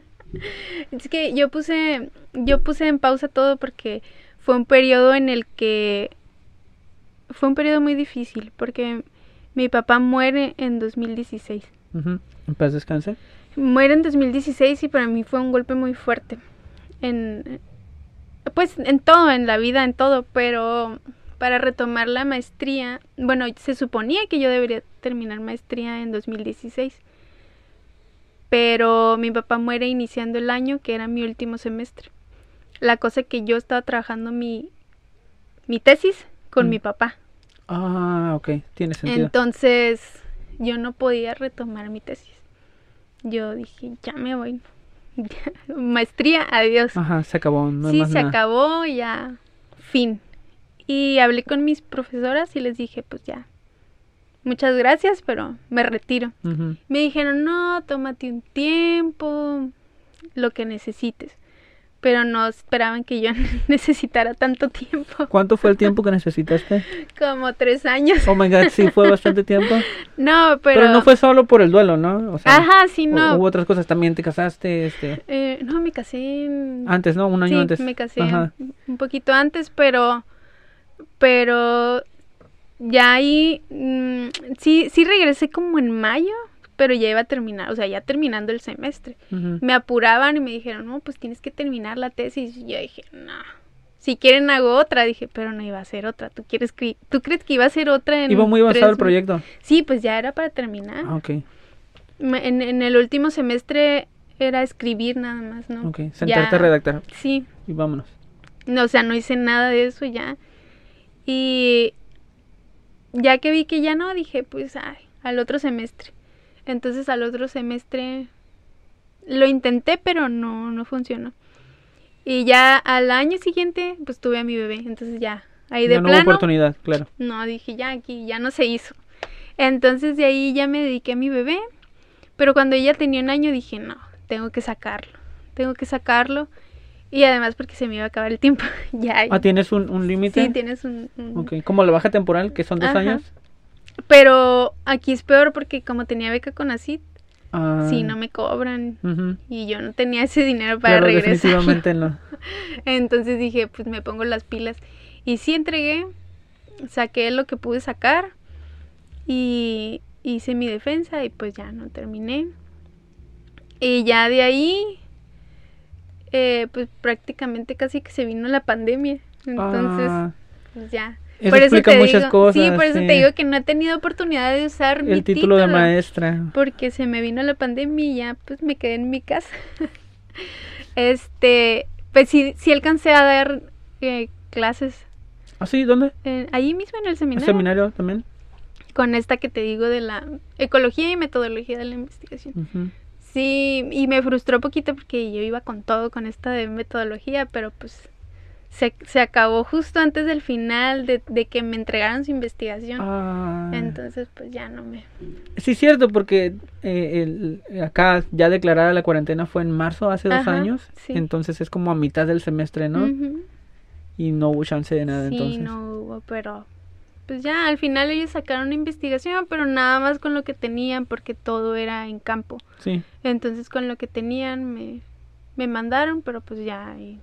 es que yo puse yo puse en pausa todo porque fue un periodo en el que fue un periodo muy difícil porque mi papá muere en 2016. Ujú, ¿En paz descanse? Muere en 2016 y para mí fue un golpe muy fuerte. En, pues en todo, en la vida, en todo, pero para retomar la maestría, bueno, se suponía que yo debería terminar maestría en 2016, pero mi papá muere iniciando el año, que era mi último semestre. La cosa que yo estaba trabajando mi, mi tesis con Mm. mi papá. Ah, ok, tiene sentido. Entonces yo no podía retomar mi tesis. Yo dije, ya me voy. Maestría, adiós. Ajá, se acabó, no sí, más se nada. acabó, ya. Fin. Y hablé con mis profesoras y les dije, pues ya. Muchas gracias, pero me retiro. Me dijeron, no, tómate un tiempo, lo que necesites. Pero no esperaban que yo necesitara tanto tiempo, ¿Cuánto fue el tiempo que necesitaste? como tres años. Oh my god, sí, fue bastante tiempo. No, pero... Pero, no fue solo por el duelo, ¿no? O sea, Ajá, sí, no. Hubo otras cosas también, te casaste, este... Eh, no, me casé Antes, ¿no? Un año sí, antes. me casé Ajá. un poquito antes, pero... Pero... Ya ahí... mm, sí, sí regresé como en mayo, pero ya iba a terminar, o sea, ya terminando el semestre. Me apuraban y me dijeron, no, pues tienes que terminar la tesis. Y yo dije, no, si quieren hago otra. Dije, pero no iba a ser otra. ¿Tú, quieres que- ¿tú crees que iba a ser otra en Iba muy avanzado el proyecto. Sí, pues ya era para terminar. Ah, ok, Me- En, en el último semestre era escribir nada más, ¿no? ok. Sentarte Ya- a redactar Sí, y vámonos. no, o sea, no hice nada de eso ya. Y ya que vi que ya no, dije, pues, ay, al otro semestre. Entonces al otro semestre lo intenté, pero no, no funcionó. Y ya al año siguiente, pues tuve a mi bebé. Entonces ya, ahí de no hubo plano, oportunidad, claro. no, dije, ya aquí, ya no se hizo. Entonces de ahí ya me dediqué a mi bebé. Pero cuando ella tenía un año dije, no, tengo que sacarlo. Tengo que sacarlo. Y además porque se me iba a acabar el tiempo. ya. Ah, ¿tienes un, un límite? sí, tienes un... un- Ok, como la baja temporal, que son dos Ajá. años. Pero aquí es peor porque como tenía beca con ACID, Ah, sí, no me cobran. Y yo no tenía ese dinero para Claro, regresar. definitivamente no. Entonces dije, pues me pongo las pilas. Y sí entregué, saqué lo que pude sacar y hice mi defensa y pues ya no terminé. Y ya de ahí, eh, pues prácticamente casi que se vino la pandemia. Entonces, Ah, pues ya. eso explica te muchas digo, cosas. Sí, por eso sí. te digo que no he tenido oportunidad de usar mi El título de maestra. porque se me vino la pandemia y ya pues me quedé en mi casa. este, pues sí, sí alcancé a dar eh, clases ¿Ah, sí? ¿Dónde? eh, ahí mismo en el ¿El seminario, seminario también? con esta que te digo de la ecología y metodología de la investigación. Ujú. Sí, y me frustró poquito porque yo iba con todo con esta de metodología, pero pues se, se acabó justo antes del final de, de que me entregaran su investigación. Ah, Entonces pues ya no me... sí, cierto, porque eh, el- acá ya declarada la cuarentena fue en marzo, hace dos Ajá, años. sí. Entonces es como a mitad del semestre, ¿no? Ujú. Y no hubo chance de nada Sí, entonces. no hubo, pero pues ya al final ellos sacaron una investigación, pero nada más con lo que tenían porque todo era en campo. Sí. Entonces con lo que tenían me, me mandaron, pero pues ya y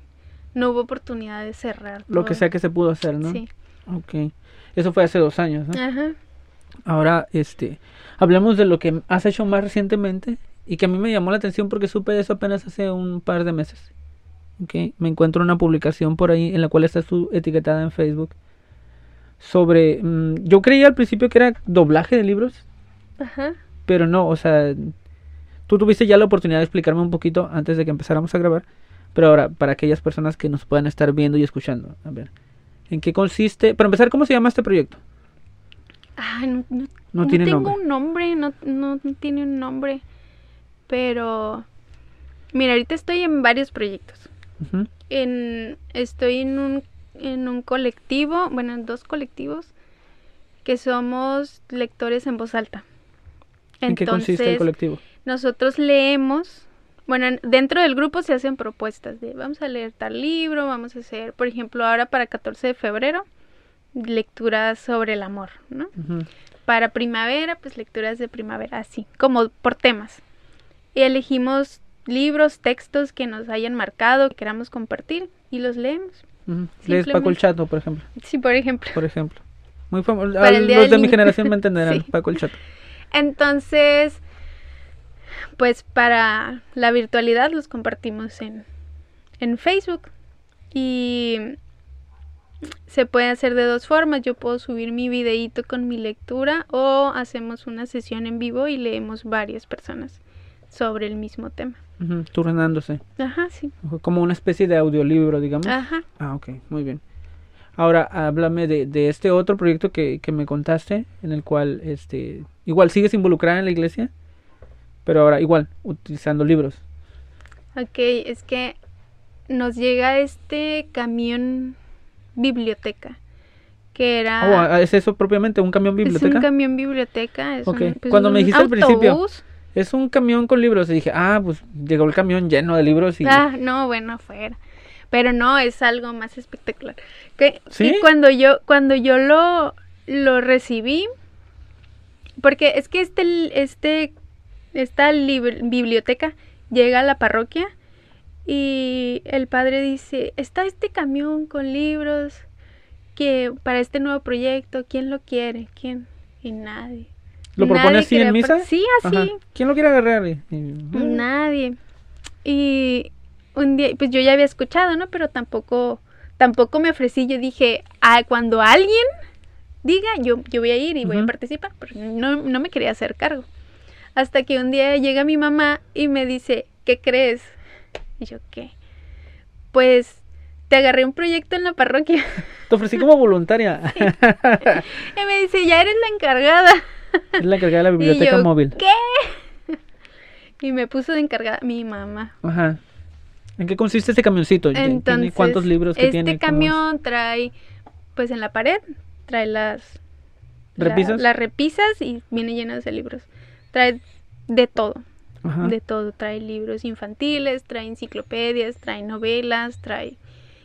no hubo oportunidad de cerrar. Lo que sea que se pudo hacer, ¿no? Sí. Ok. Eso fue hace dos años, ¿no? Ajá. Ahora, este, hablemos de lo que has hecho más recientemente y que a mí me llamó la atención porque supe de eso apenas hace un par de meses. Ok, me encuentro una publicación por ahí en la cual estás tú etiquetada en Facebook sobre, mm, yo creía al principio que era doblaje de libros, Ajá. pero no, o sea, tú tuviste ya la oportunidad de explicarme un poquito antes de que empezáramos a grabar, pero ahora para aquellas personas que nos puedan estar viendo y escuchando, a ver, ¿en qué consiste? Para empezar, ¿cómo se llama este proyecto? Ay, no, no, No no tiene tengo nombre. un nombre, no, no tiene un nombre. Pero mira, ahorita estoy en varios proyectos. En estoy en un en un colectivo, bueno, en dos colectivos que somos lectores en voz alta. ¿En qué consiste el colectivo? nosotros leemos, bueno, en- dentro del grupo se hacen propuestas de vamos a leer tal libro, vamos a hacer, por ejemplo, ahora para 14 de febrero, lecturas sobre el amor, ¿no? Para primavera, pues lecturas de primavera, así, como por temas. Y elegimos libros, textos que nos hayan marcado, que queramos compartir y los leemos. Lees Paco el. Chato, por ejemplo. Sí, por ejemplo. Por ejemplo. Muy famoso. Los de mi generación me entenderán. Sí. Paco el Chato. Entonces, pues para la virtualidad los compartimos en, en Facebook. Y se puede hacer de dos formas. Yo puedo subir mi videíto con mi lectura o hacemos una sesión en vivo y leemos varias personas sobre el mismo tema. Ujú, turnándose. Ajá, sí. Como una especie de audiolibro, digamos. Ajá. Ah, ok, muy bien. Ahora, háblame de, de este otro proyecto que, que me contaste, en el cual, este, igual sigues involucrada en la iglesia, pero ahora igual, utilizando libros. Ok, es que nos llega este camión biblioteca, que era... Oh, ¿es eso propiamente, un camión Es biblioteca? un camión biblioteca. Es un, pues, cuando me un dijiste al principio. Es un camión con libros, y dije, ah, pues llegó el camión lleno de libros y... Ah, no, bueno, fuera. Pero no, es algo más espectacular. Que, ¿Sí? y cuando yo, cuando yo lo, lo recibí, porque es que este, este, esta biblioteca llega a la parroquia y el padre dice, está este camión con libros que para este nuevo proyecto, ¿quién lo quiere? ¿Quién? Y nadie. ¿Lo propone así en misa? Sí, así. Ajá. ¿Quién lo quiere agarrar? Y- y- mm, Nadie. Y un día, pues yo ya había escuchado, ¿no? Pero tampoco, tampoco me ofrecí. Yo dije, ah, cuando alguien diga, yo, yo voy a ir y voy a participar. Pero no, no me quería hacer cargo. Hasta que un día llega mi mamá y me dice, ¿qué crees? Y yo, ¿qué? Pues te agarré un proyecto en la parroquia. Te ofrecí como voluntaria. y me dice, ya eres la encargada. Es la encargada de la biblioteca y yo, móvil. ¿Qué? y me puso de encargada mi mamá. Ajá. ¿En qué consiste este camioncito? ¿Tiene Entonces, ¿Cuántos libros que este tiene? ¿Cómo es? camión trae, pues en la pared, trae las la- ¿Repisas? las repisas y viene lleno de libros. Trae de todo, Ajá. de todo. Trae libros infantiles, trae enciclopedias, trae novelas, trae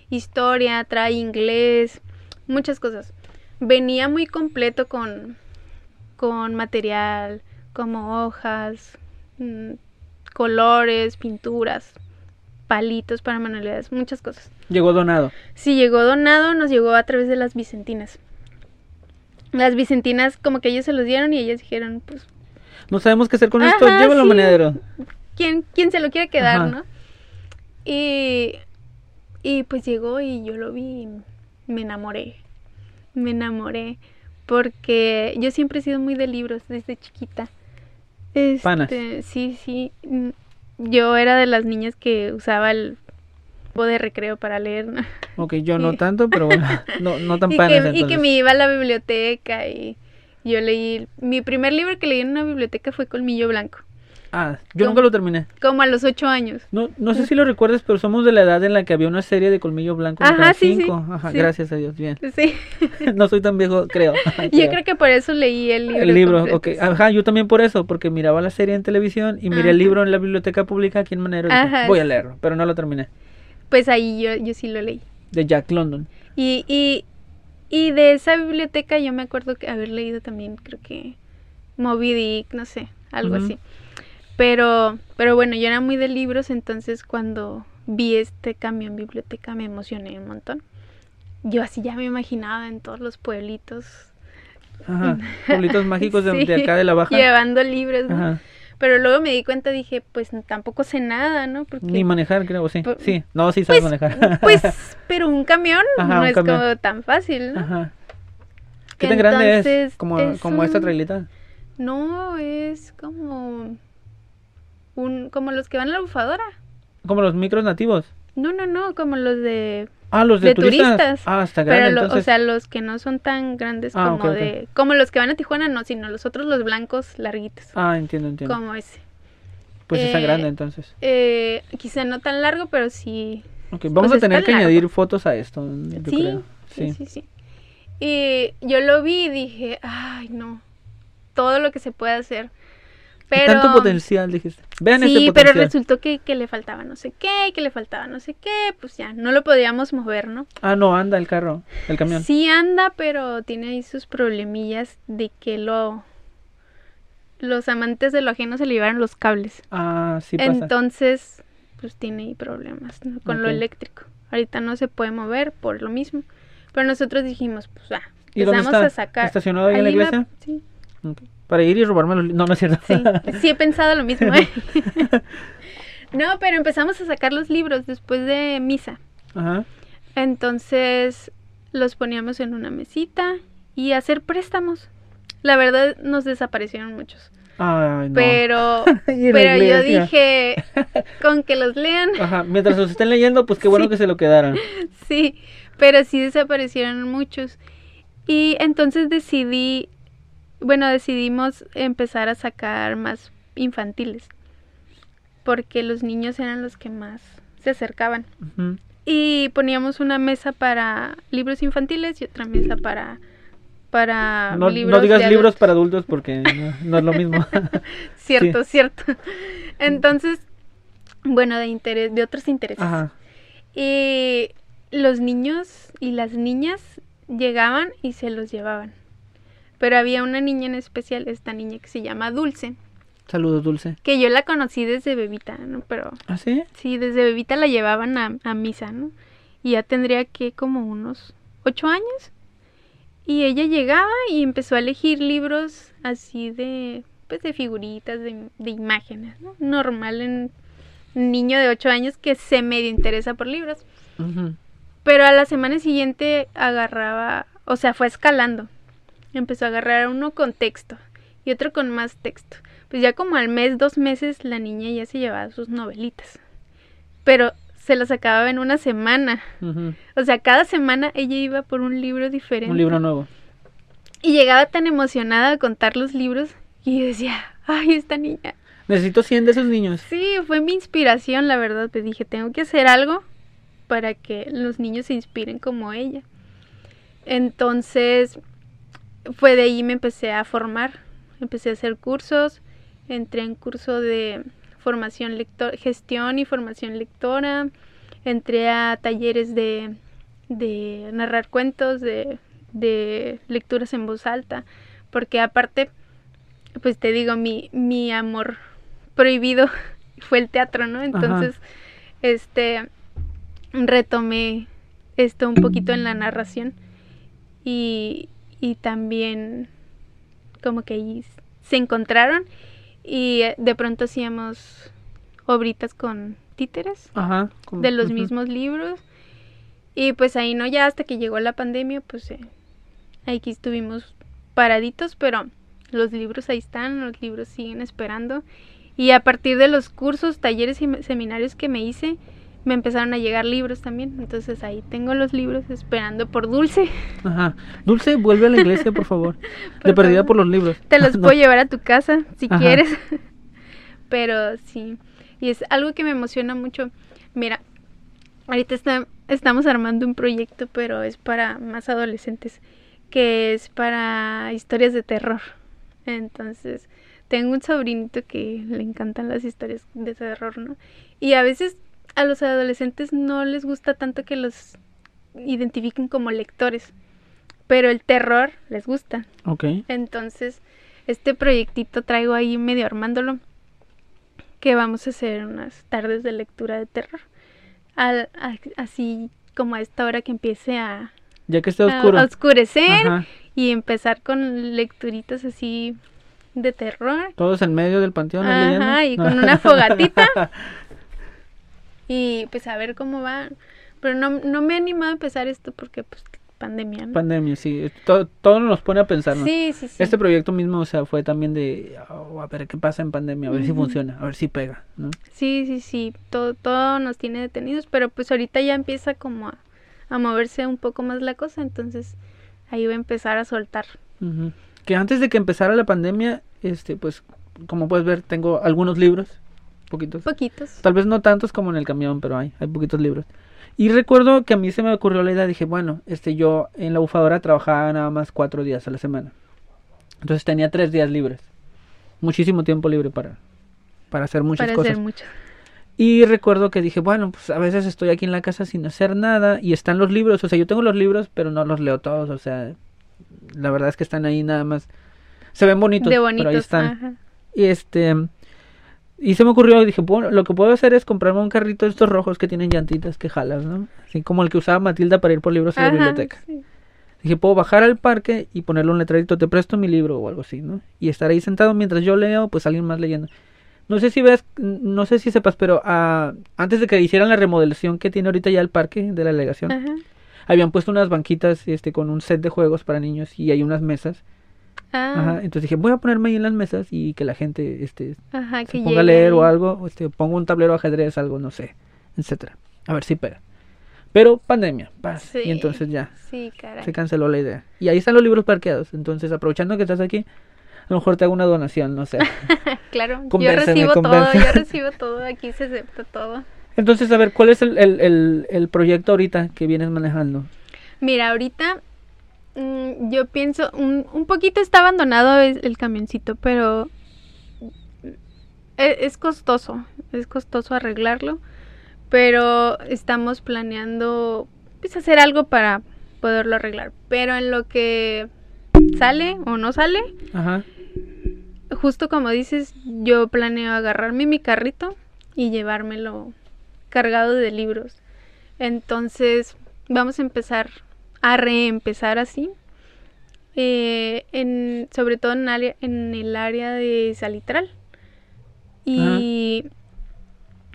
historia, trae inglés, muchas cosas. Venía muy completo con, con material como hojas, mm, colores, pinturas, palitos para manualidades, muchas cosas. Llegó donado. Sí, llegó donado, nos llegó a través de las Vicentinas. Las Vicentinas como que ellos se los dieron y ellas dijeron, pues, No sabemos qué hacer con esto. Llévalo, sí. monedero. ¿quién, quién se lo quiere quedar, Ajá. no? Y, y pues llegó y yo lo vi y me enamoré. Me enamoré porque yo siempre he sido muy de libros desde chiquita. Panas. Este, Sí, sí. mm, Yo era de las niñas que usaba el de recreo para leer, ¿no? Ok, yo no tanto, pero bueno, no, no tan y, panas que, y que me iba a la biblioteca y yo leí. Mi primer libro que leí en una biblioteca fue Colmillo Blanco, Ah, yo ¿Cómo? nunca lo terminé. como a los ocho años. No, no sé si lo recuerdas, pero somos de la edad en la que había una serie de Colmillo Blanco. en Ajá, sí, 5. Ajá, sí. gracias a Dios, bien. Sí, No soy tan viejo, creo. yo creo que por eso leí el libro. El libro, completo, ok. Ajá, yo también por eso, porque miraba la serie en televisión y miré el libro en la biblioteca pública aquí en Manero. dije, Ajá, Voy a leerlo, pero no lo terminé. Pues ahí yo, yo sí lo leí. De Jack London. Y, y, y de esa biblioteca yo me acuerdo que haber leído también, creo que Moby Dick, no sé, algo así. Pero, pero bueno, yo era muy de libros, entonces cuando vi este camión biblioteca me emocioné un montón. Yo así ya me imaginaba en todos los pueblitos. Ajá. Pueblitos mágicos de, Sí, de acá de la baja. Llevando libros, ¿no? Pero luego me di cuenta, dije, pues tampoco sé nada, ¿no? Porque, Ni manejar, creo, sí. Por- Sí, no, sí sabes pues, manejar. pues, pero un camión Ajá, no un es camión. como tan fácil, ¿no? Ajá. ¿Qué tan grande es? Entonces, Como, es como esta trailita. No, es como un como los que van a la bufadora. Como los micros nativos. No, no, no, como los de Ah, los de, De turistas. turistas. Ah, está grande. pero lo- entonces. o sea, los que no son tan grandes Ah, como de como los que van a Tijuana, no, sino los otros los blancos larguitos, Ah, entiendo, entiendo. como ese. Pues está eh, grande entonces. Eh, quizá no tan largo, pero sí Ok, vamos pues a tener está que largo. añadir fotos a esto, yo sí, creo. sí, sí, sí. Y yo lo vi y dije, ay, no. Todo lo que se puede hacer. Pero Tanto potencial, dijiste. Vean Sí, este pero resultó que, que le faltaba no sé qué, que le faltaba no sé qué, pues ya, no lo podíamos mover, ¿no? Ah, no, anda el carro, el camión. Sí anda, pero tiene ahí sus problemillas de que lo... Los amantes de lo ajeno se le llevaron los cables. Ah, sí pasa. Entonces, pues tiene ahí problemas ¿no? con lo eléctrico. Ahorita no se puede mover por lo mismo. Pero nosotros dijimos, pues ah, ¿Y dónde está? a sacar. ¿Estacionado ahí en la iglesia? Sí, Ok. Para ir y robarme los... li- No, no es cierto. sí, sí he pensado lo mismo. ¿eh? no, pero empezamos a sacar los libros después de misa. Ajá. Entonces los poníamos en una mesita y hacer préstamos. La verdad nos desaparecieron muchos. Ay, no. Pero, pero yo dije, con que los lean, Ajá, mientras los estén leyendo, pues qué bueno Sí. que se lo quedaran. sí, pero sí desaparecieron muchos. Y entonces decidí, bueno, decidimos empezar a sacar más infantiles, porque los niños eran los que más se acercaban. Y poníamos una mesa para libros infantiles y otra mesa para para No, no libros digas de libros para adultos porque no, no es lo mismo. Cierto, cierto. Entonces, bueno, de interés, de otros intereses. Ajá. Y los niños y las niñas llegaban y se los llevaban. Pero había una niña en especial, esta niña que se llama Dulce, Saludos, Dulce. que yo la conocí desde bebita, ¿no? Pero ¿Ah, sí? sí, desde bebita la llevaban a, a misa, ¿no? Y ya tendría que como unos ocho años. Y ella llegaba y empezó a elegir libros así de, pues de figuritas, de, de imágenes, ¿no? Normal en un niño de ocho años que se medio interesa por libros. Pero a la semana siguiente agarraba, o sea, fue escalando. Empezó a agarrar uno con texto y otro con más texto. Pues ya como al mes, dos meses, la niña ya se llevaba sus novelitas. Pero se las acababa en una semana. O sea, cada semana ella iba por un libro diferente. Un libro nuevo. Y llegaba tan emocionada a contar los libros y yo decía, ay, esta niña. Necesito 100 de esos niños. Sí, fue mi inspiración, la verdad. Pues dije, tengo que hacer algo para que los niños se inspiren como ella. Entonces, fue de ahí me empecé a formar. Empecé a hacer cursos. Entré en curso de formación lector, gestión y formación lectora. Entré a talleres de, de narrar cuentos, de, de lecturas en voz alta. Porque aparte, pues te digo, mi, mi amor prohibido fue el teatro, ¿no? Entonces, este, retomé esto un poquito en la narración y, y también como que se encontraron y eh, de pronto hacíamos obritas con títeres Ajá. como- de los mismos libros y pues ahí no ya hasta que llegó la pandemia pues eh, aquí estuvimos paraditos pero los libros ahí están los libros siguen esperando y a partir de los cursos talleres y seminarios que me hice me empezaron a llegar libros también entonces ahí tengo los libros esperando por dulce Ajá. Dulce, vuelve a la iglesia, por favor. Por de perdida favor. por los libros. te los No. puedo llevar a tu casa si Ajá. quieres pero sí y es algo que me emociona mucho mira ahorita está- estamos armando un proyecto pero es para más adolescentes que es para historias de terror entonces tengo un sobrinito que le encantan las historias de terror no y a veces a los adolescentes no les gusta tanto que los identifiquen como lectores pero el terror les gusta Ok. entonces, este proyectito traigo ahí medio armándolo. Que vamos a hacer unas tardes de lectura de terror. Al- a- así como a esta hora que empiece a, Ya que está oscuro. a oscurecer Ajá. y empezar con lecturitas así de terror. Todos en medio del panteón. Ajá, leyendo. y con una fogatita. Y pues a ver cómo va. Pero no, no me he animado a empezar esto porque pues pandemia, ¿no? Pandemia, sí. Todo, todo nos pone a pensar, ¿no? Sí, sí, sí. Este proyecto mismo, o sea, fue también de, oh, a ver qué pasa en pandemia, a ver si funciona, a ver si pega, ¿no? Sí, sí, sí, todo, todo nos tiene detenidos, pero pues ahorita ya empieza como a, a moverse un poco más la cosa, entonces ahí va a empezar a soltar. Que antes de que empezara la pandemia, este, pues, como puedes ver, tengo algunos libros, poquitos. Poquitos. Tal vez no tantos como en el camión, pero hay, hay poquitos libros. Y recuerdo que a mí se me ocurrió la idea, dije, bueno, este, yo en la bufadora trabajaba nada más cuatro días a la semana. Entonces tenía tres días libres. Muchísimo tiempo libre para, para hacer muchas para cosas. hacer mucho. Y recuerdo que dije, bueno, pues a veces estoy aquí en la casa sin hacer nada y están los libros, o sea, yo tengo los libros, pero no los leo todos, o sea, la verdad es que están ahí nada más. Se ven bonitos, de pero bonitos. ahí están. ajá. Y este y se me ocurrió, dije, bueno, lo que puedo hacer es comprarme un carrito de estos rojos que tienen llantitas que jalas, ¿no? Así como el que usaba Matilda para ir por libros a la Ajá, biblioteca. sí. Dije, puedo bajar al parque y ponerle un letrerito, te presto mi libro o algo así, ¿no? Y estar ahí sentado mientras yo leo, pues alguien más leyendo. No sé si ves, no sé si sepas, pero ah, antes de que hicieran la remodelación que tiene ahorita ya el parque de la delegación, Ajá. habían puesto unas banquitas este con un set de juegos para niños y hay unas mesas. Ah, Ajá, entonces dije, voy a ponerme ahí en las mesas y que la gente este ajá, se que ponga a leer o algo, este pongo un tablero de ajedrez, algo, no sé, etcétera. A ver si pega. Pero pandemia, paz, Sí. y entonces ya Sí, caray. se canceló la idea. Y ahí están los libros parqueados, entonces aprovechando que estás aquí, a lo mejor te hago una donación, no sé. Claro, yo recibo todo, yo recibo todo, aquí se acepta todo. Entonces, a ver, ¿cuál es el, el, el, el proyecto ahorita que vienes manejando? Mira, ahorita mm, yo pienso, un, un poquito está abandonado es- el camioncito, pero e- es, costoso, es costoso arreglarlo, pero estamos planeando pues, hacer algo para poderlo arreglar. Pero en lo que sale o no sale, Ajá. justo como dices, yo planeo agarrarme mi carrito y llevármelo cargado de libros. Entonces, vamos a empezar a reempezar así. eh, en, sobre todo en, área- en el área de Salitral. Y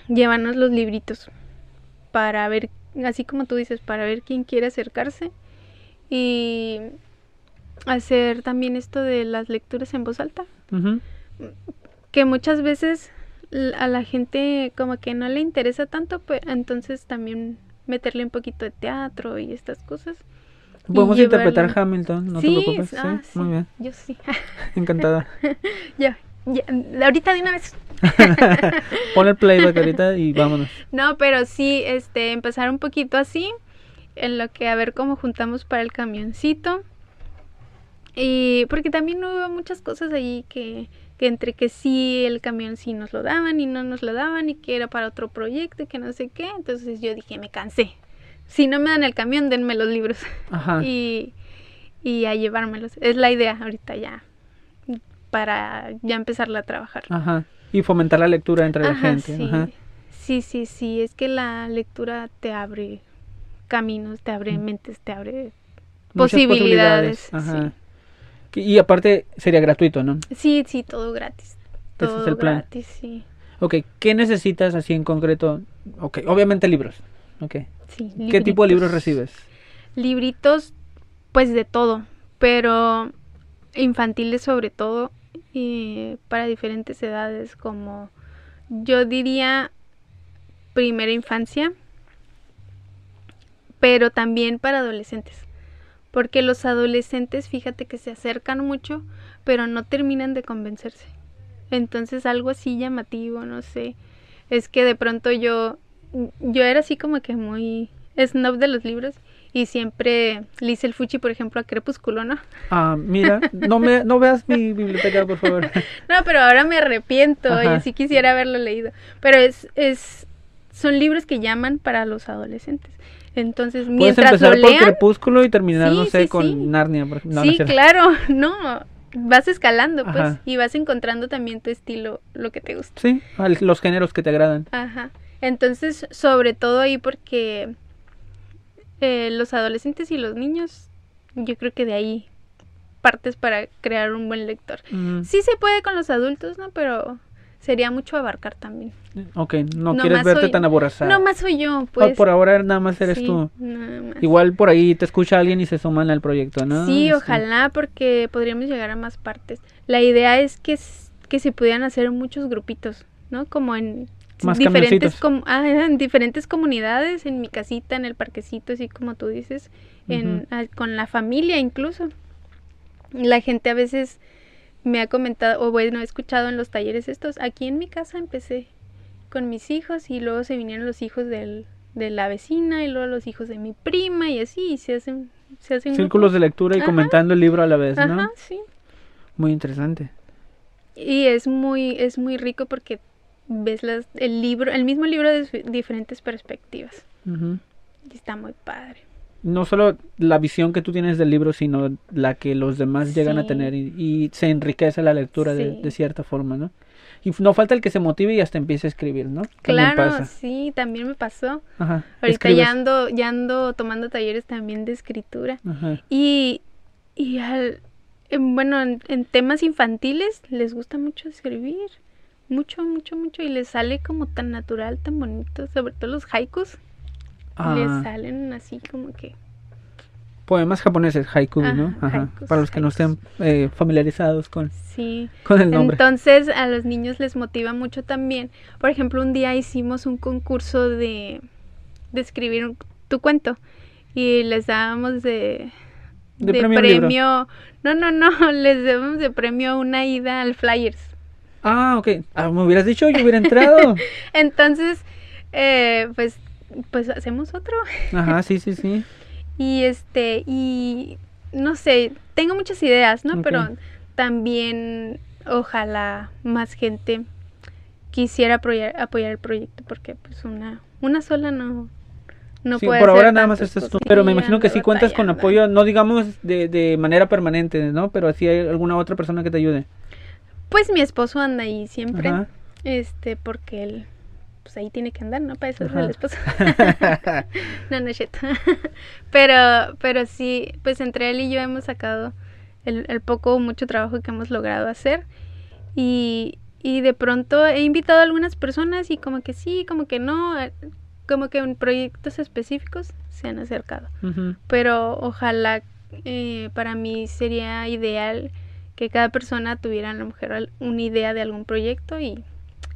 llevarnos los libritos para ver, así como tú dices, para ver quién quiere acercarse. Y hacer también esto de las lecturas en voz alta que muchas veces a la gente como que no le interesa tanto, pues entonces también meterle un poquito de teatro y estas cosas. Podemos interpretar. Hamilton, no sí, te preocupes. ah, sí, muy bien, Yo sí. encantada. ya, ya, ahorita de una vez. Pon el playback ahorita y vámonos. No, pero sí, este, empezar un poquito así, en lo que a ver cómo juntamos para el camioncito. Y porque también hubo muchas cosas ahí que, que entre que sí el camión sí nos lo daban y no nos lo daban y que era para otro proyecto y que no sé qué. Entonces yo dije, me cansé. Si no me dan el camión, denme los libros. Ajá. Y, y a llevármelos. Es la idea ahorita ya. Para ya empezarla a trabajar. Ajá. Y fomentar la lectura entre la gente. sí. Ajá. sí, sí, sí, es que la lectura te abre caminos, te abre Mm. mentes, te abre Muchas posibilidades. Ajá. Que- Y aparte sería gratuito, ¿no? Sí. sí, todo gratis. Ese es Todo el plan. gratis, sí. Ok, ¿qué necesitas así en concreto? Ok, obviamente libros. Ok. sí ¿Qué tipo de libros recibes? Libritos, pues de todo, pero infantiles sobre todo, y para diferentes edades, como yo diría primera infancia, pero también para adolescentes. Porque los adolescentes, fíjate que se acercan mucho, pero no terminan de convencerse. Entonces algo así llamativo, no sé. Es que de pronto yo, yo era así como que muy snob de los libros y siempre le hice el fuchi, por ejemplo, a Crepúsculo, ¿no? Ah, mira, no me no veas mi biblioteca, por favor. No, pero ahora me arrepiento Ajá. y sí quisiera haberlo leído. Pero es, es, son libros que llaman para los adolescentes. Entonces, Puedes mientras empezar lo por lean, Crepúsculo y terminar, no sé, sí, con sí. Narnia. por ejemplo. No, no sí, claro, no, vas escalando, pues, y vas encontrando también tu estilo, lo que te gusta. Sí, los géneros que te agradan. Ajá. Entonces, sobre todo ahí porque eh, los adolescentes y los niños, yo creo que de ahí partes para crear un buen lector. Mm, Sí se puede con los adultos, ¿no? Pero sería mucho abarcar también. ok, no No quieres verte soy- tan aborazada. No más soy yo, Ah, pues. por ahora nada más eres Sí, tú. nada más. Igual por ahí te escucha alguien y se suman al proyecto, ¿no? Sí, Este, ojalá, porque podríamos llegar a más partes. La idea es que, que se pudieran hacer muchos grupitos, ¿no? Como en Más diferentes, com- ah, en diferentes comunidades, en mi casita, en el parquecito, así como tú dices, en, con la familia incluso. La gente a veces me ha comentado, o bueno, he escuchado en los talleres estos, aquí en mi casa empecé con mis hijos y luego se vinieron los hijos del, de la vecina y luego los hijos de mi prima y así, y se hacen, se hacen Círculos de lectura y Ajá. comentando el libro a la vez, ¿no? Ajá, sí. Muy interesante. Y es muy, es muy rico porque ves las, el libro, el mismo libro de diferentes perspectivas. Y está muy padre. No solo la visión que tú tienes del libro, sino la que los demás llegan a tener y, y se enriquece la lectura de, Sí. de cierta forma, ¿no? Y no falta el que se motive y hasta empiece a escribir, ¿no? Claro, pasa. sí, también me pasó. Ajá. Ahorita ya ando, ya ando tomando talleres también de escritura. Ajá. Y, y al, en- bueno, en, en temas infantiles les gusta mucho escribir. mucho, mucho, mucho y les sale como tan natural, tan bonito, sobre todo los haikus. Les Ah, salen así como que poemas japoneses, haiku, ¿no? Ajá, Ajá. haikus, Para los que no estén eh, familiarizados con, sí. con el nombre. Entonces a los niños les motiva mucho también. Por ejemplo, un día hicimos un concurso de, de escribir un- tu cuento y les dábamos de, De premio no, no, no, les dábamos de premio una ida al Flyers. Ah, ok. Ah, me hubieras dicho, yo hubiera entrado. Entonces, eh, pues, pues hacemos otro. Ajá, sí, sí, sí. Y este, y no sé, tengo muchas ideas, ¿no? Pero también ojalá más gente quisiera apoyar, apoyar el proyecto porque pues una, una sola no, no Sí, puede por ahora nada más estás tú. Pero me imagino que sí cuentas con apoyo, no digamos de, de manera permanente, ¿no? Pero así hay alguna otra persona que te ayude. Pues mi esposo anda ahí siempre, Ajá. este, porque él, pues ahí tiene que andar, ¿no? Para eso es el esposo. no, no es pero, pero sí, pues entre él y yo hemos sacado el, el poco o mucho trabajo que hemos logrado hacer. Y, y de pronto he invitado a algunas personas y como que sí, como que no, eh, como que en proyectos específicos se han acercado. Pero ojalá eh, para mí sería ideal que cada persona tuviera a lo mejor una idea de algún proyecto y,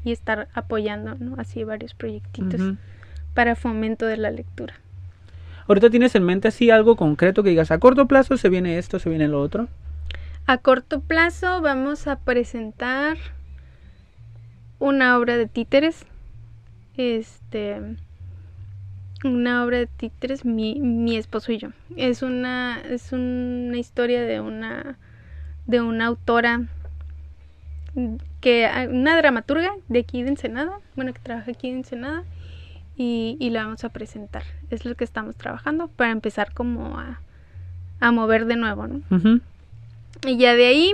y estar apoyando, ¿no? Así varios proyectitos para fomento de la lectura. Ahorita tienes en mente así algo concreto que digas, a corto plazo se viene esto, se viene lo otro. A corto plazo vamos a presentar una obra de títeres. Este una obra de títeres mi, mi esposo y yo. Es una es una historia de una de una autora que una dramaturga de aquí de Ensenada, bueno, que trabaja aquí en Ensenada y, y la vamos a presentar. Es lo que estamos trabajando para empezar como a, a mover de nuevo, ¿no? Ujú. Y ya de ahí,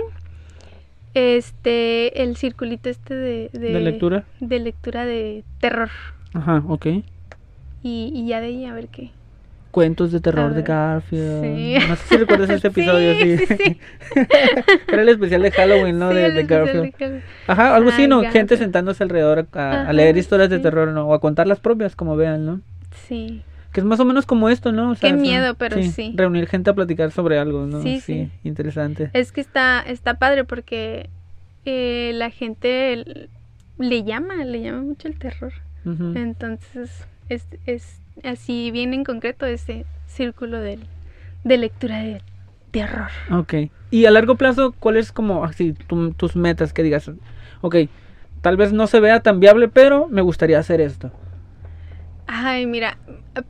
este, el circulito este de, ¿De lectura? de lectura de terror. Ajá, ok. Y, y ya de ahí a ver qué. Cuentos de terror de ver, Garfield. sí. No sé si recuerdas este episodio, sí. Sí. Era el especial de Halloween, ¿no? Sí, de, el de Garfield. de. Ajá, algo así, ¿no? Garfield. Gente sentándose alrededor a, leer historias de terror, ¿no? O a contar las propias, como vean, ¿no? Sí, Que es más o menos como esto, ¿no? O Qué son- miedo, pero sí. Reunir gente a platicar sobre algo, ¿no? Sí, sí. interesante. es que está, está padre porque eh, la gente le llama, le llama mucho el terror. Entonces, es, es así bien en concreto ese círculo de, de lectura de terror. Ok. Y a largo plazo, ¿cuáles como así tu- tus metas que digas? Ok, tal vez no se vea tan viable, pero me gustaría hacer esto. Ay, mira,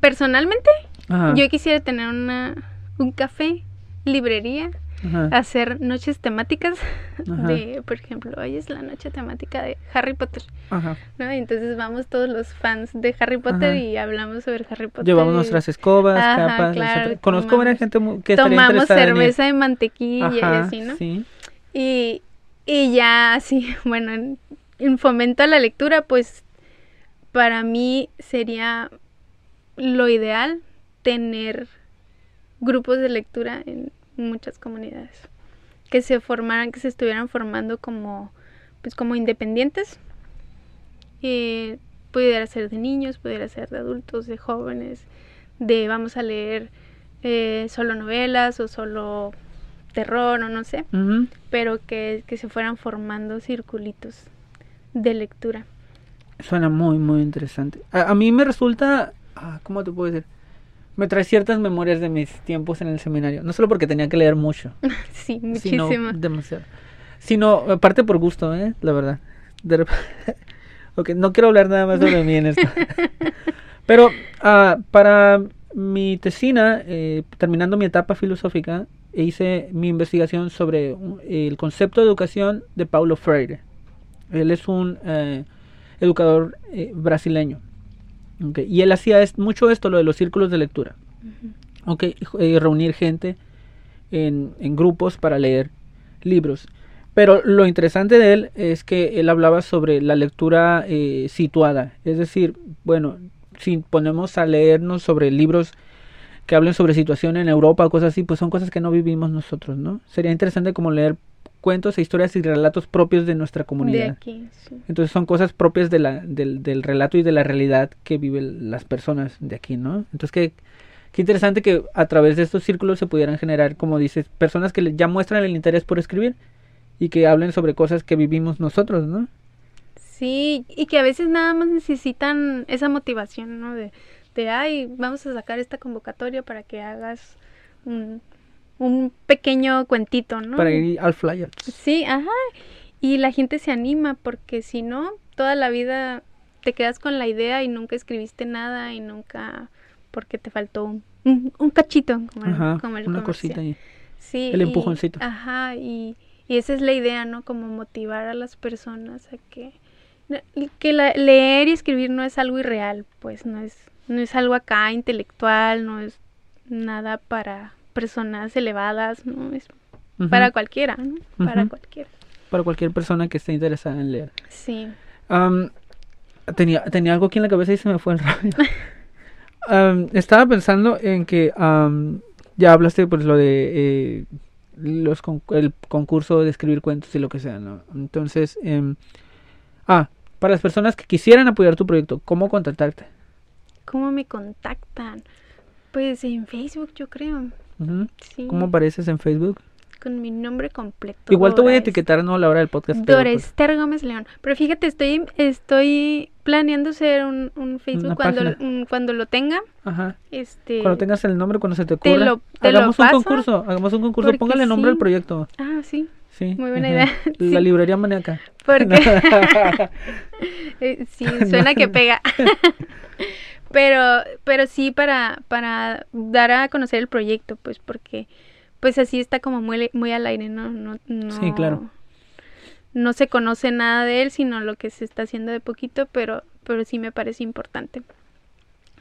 personalmente Ajá. yo quisiera tener una un café, librería, ajá. hacer noches temáticas de, por ejemplo, hoy es la noche temática de Harry Potter, Ajá. ¿no? Y entonces vamos todos los fans de Harry Potter Ajá. y hablamos sobre Harry Potter. Llevamos y nuestras escobas, capas, claro, Conozco tomamos- gente mu- que tomamos interesada en cerveza de mantequilla y así, ¿no? Sí. Y, y ya así, bueno, en, en fomento a la lectura, pues para mí sería lo ideal tener grupos de lectura en muchas comunidades. Que se formaran, que se estuvieran formando como, pues como independientes. Eh, pudiera ser de niños, pudiera ser de adultos, de jóvenes, de vamos a leer eh, solo novelas o solo terror o no sé pero que, que se fueran formando circulitos de lectura. Suena muy, muy interesante. A, a mí me resulta, ah, ¿cómo te puedo decir? Me trae ciertas memorias de mis tiempos en el seminario. No solo porque tenía que leer mucho, Sí, sino muchísimo. demasiado. Sino, aparte por gusto, ¿eh? La verdad. De ok, no quiero hablar nada más sobre mí en esto. Pero ah, para mi tesina, eh, terminando mi etapa filosófica, hice mi investigación sobre un- el concepto de educación de Paulo Freire. Él es un eh, educador eh, brasileño. Y él hacía es- mucho esto, lo de los círculos de lectura. Ok, eh, reunir gente en, en grupos para leer libros. Pero lo interesante de él es que él hablaba sobre la lectura eh, situada. Es decir, bueno, si ponemos a leernos sobre libros que hablen sobre situación en Europa o cosas así, pues son cosas que no vivimos nosotros, ¿no? Sería interesante como leer cuentos e historias y relatos propios de nuestra comunidad. De aquí, sí. Entonces son cosas propias de la, del, del relato y de la realidad que viven las personas de aquí, ¿no? Entonces qué, qué interesante que a través de estos círculos se pudieran generar, como dices, personas que ya muestran el interés por escribir y que hablen sobre cosas que vivimos nosotros, ¿no? Sí, y que a veces nada más necesitan esa motivación, ¿no? De, de ay, vamos a sacar esta convocatoria para que hagas un, un pequeño cuentito, ¿no? Para ir al flyer. Sí, ajá. Y la gente se anima porque si no, toda la vida te quedas con la idea y nunca escribiste nada y nunca porque te faltó un, un, un cachito como, el- Ajá, como el una comercial. cosita ahí. Sí, el y- empujoncito. Ajá, y, y esa es la idea, ¿no? Como motivar a las personas a que que la- leer y escribir no es algo irreal, pues no es no es algo acá intelectual, no es nada para personas elevadas, no es para cualquiera, ¿no? Para cualquiera. Para cualquier persona que esté interesada en leer. Sí. Am, tenía, tenía algo aquí en la cabeza y se me fue el rollo. Am, estaba pensando en que am, ya hablaste pues lo de eh, los con- el concurso de escribir cuentos y lo que sea, ¿no? Entonces, em, ah, para las personas que quisieran apoyar tu proyecto, ¿cómo contactarte? ¿Cómo me contactan? Pues en Facebook, yo creo. Sí. ¿Cómo apareces en Facebook? Con mi nombre completo. Igual te voy a etiquetar, ¿no? A la hora del podcast. Dora pues, Esther Gómez León. Pero fíjate, estoy, estoy planeando hacer un, un Facebook cuando, un- cuando lo tenga. Ajá. Este. Cuando tengas el nombre, cuando se te Te ocurra, lo- te lo hagamos un paso, concurso, hagamos un concurso, póngale nombre al sí. proyecto. Ah, sí. Sí. Muy buena idea, La sí. librería maníaca. Porque Eh, sí, suena que pega. Pero, pero sí para, para dar a conocer el proyecto, pues porque pues así está como muy, muy al aire, ¿no? No, no Sí, claro. No se conoce nada de él, sino lo que se está haciendo de poquito, pero, pero sí me parece importante.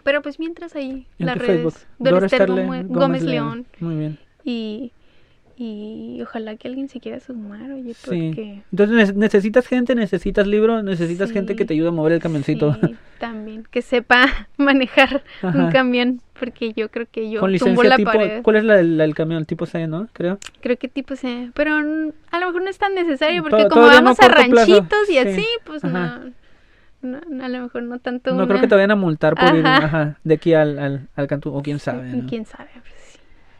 Pero pues mientras ahí En las redes Facebook. Dora Gómez, Gómez León Muy bien. y, y ojalá que alguien se quiera sumar, oye, Sí. porque Entonces ne- necesitas gente, necesitas libro, necesitas gente que te ayude a mover el camioncito. Sí, también. Que sepa manejar Ajá. un camión, porque yo creo que yo Con tumbo licencia la tipo, pared. ¿cuál es la del camión? Tipo C, ¿no? Creo. Creo que tipo C. Pero mm, a lo mejor no es tan necesario, To- porque como no vamos a plazo. ranchitos y Sí. así, pues Ajá. no, no, A lo mejor no tanto. No creo que te vayan a multar por ir Ajá. de aquí al, al, al cantú, o quién sabe. Quién sabe, pues.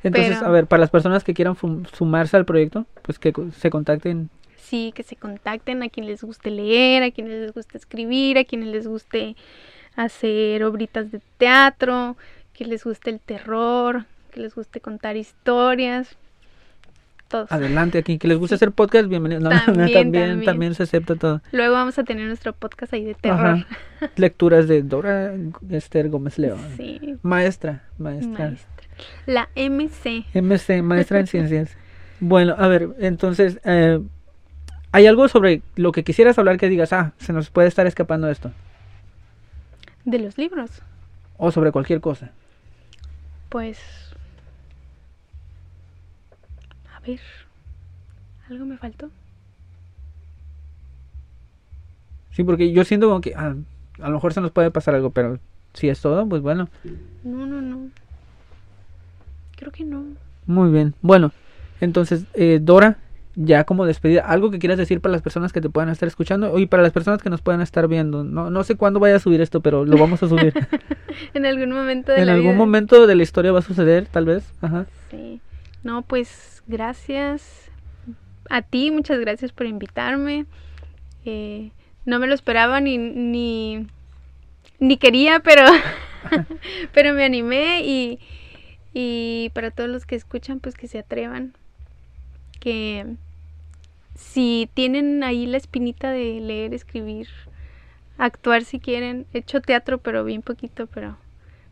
Entonces, pero- a ver, para las personas que quieran sumarse al proyecto, pues que se contacten. Sí, que se contacten a quien les guste leer, a quienes les guste escribir, a quienes les guste hacer obritas de teatro, que les guste el terror, que les guste contar historias. Todos. Adelante aquí. Que les guste hacer podcast, bienvenidos. No, También, también, también. también se acepta todo. Luego vamos a tener nuestro podcast ahí de terror. Ajá. Lecturas de Dora Esther Gómez León. Sí, Maestra, maestra. maestra. La MC. MC, maestra en ciencias. Bueno, a ver, entonces, eh, ¿hay algo sobre lo que quisieras hablar que digas, ah, se nos puede estar escapando esto? De los libros. O sobre cualquier cosa. Pues. A ver. ¿Algo me faltó? Sí, porque yo siento como que ah, a lo mejor se nos puede pasar algo, pero si es todo, pues bueno. No, no, no. Creo que no. Muy bien. Bueno, entonces, eh, Dora, ya como despedida, algo que quieras decir para las personas que te puedan estar escuchando y para las personas que nos puedan estar viendo. No, no sé cuándo vaya a subir esto, pero lo vamos a subir. En algún momento de en la algún vida. momento de la historia va a suceder, tal vez. Ajá. Sí. No, pues gracias a ti, muchas gracias por invitarme. Eh, no me lo esperaba ni, ni, ni quería, pero, pero me animé y, y para todos los que escuchan, pues que se atrevan. Que si tienen ahí la espinita de leer, escribir, actuar si quieren, he hecho teatro, pero bien poquito, pero,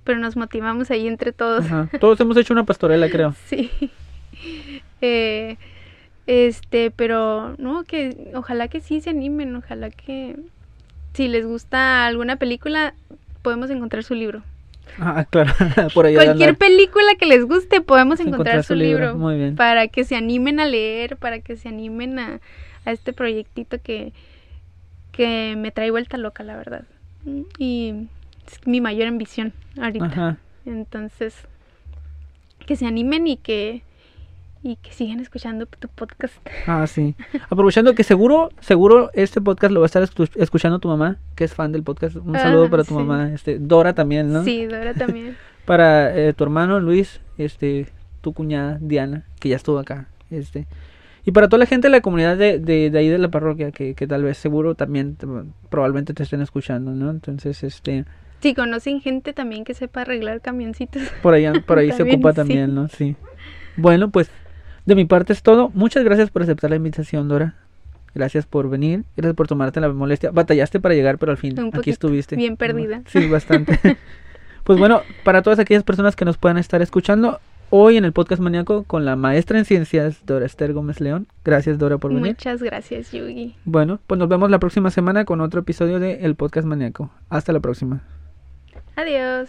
pero nos motivamos ahí entre todos. Ajá. Todos hemos hecho una pastorela, creo. Sí. Eh, este, pero no, que ojalá que sí se animen, ojalá que si les gusta alguna película, podemos encontrar su libro. Ah, claro. Por ahí Cualquier película que les guste, podemos encontrar, su libro. Muy bien. Para que se animen a leer, para que se animen a, a este proyectito que, que me trae vuelta loca, la verdad. Y es mi mayor ambición ahorita. Ajá. Entonces, que se animen y que y que sigan escuchando tu podcast. Ah, sí. Aprovechando que seguro, seguro este podcast lo va a estar escu- escuchando tu mamá, que es fan del podcast. Un Ah, saludo para tu sí. mamá, este, Dora también, ¿no? Sí, Dora también. Para eh, tu hermano Luis, este, tu cuñada Diana, que ya estuvo acá, este. Y para toda la gente de la comunidad de, de, de ahí de la parroquia, que, que tal vez seguro también te- probablemente te estén escuchando, ¿no? Entonces, este, Si conocen gente también que sepa arreglar camioncitos. por ahí, por ahí se También, ocupa sí. también, ¿no? Sí. Bueno, pues de mi parte es todo. Muchas gracias por aceptar la invitación, Dora. Gracias por venir, gracias por tomarte la molestia. Batallaste para llegar, pero al fin Un aquí poquito, estuviste. bien perdida. Sí, bastante. pues bueno, para todas aquellas personas que nos puedan estar escuchando, hoy en el podcast maníaco con la maestra en ciencias, Dora Esther Gómez León. Gracias, Dora, por venir. Muchas gracias, Yugi. Bueno, pues nos vemos la próxima semana con otro episodio de El Podcast Maníaco. Hasta la próxima. Adiós.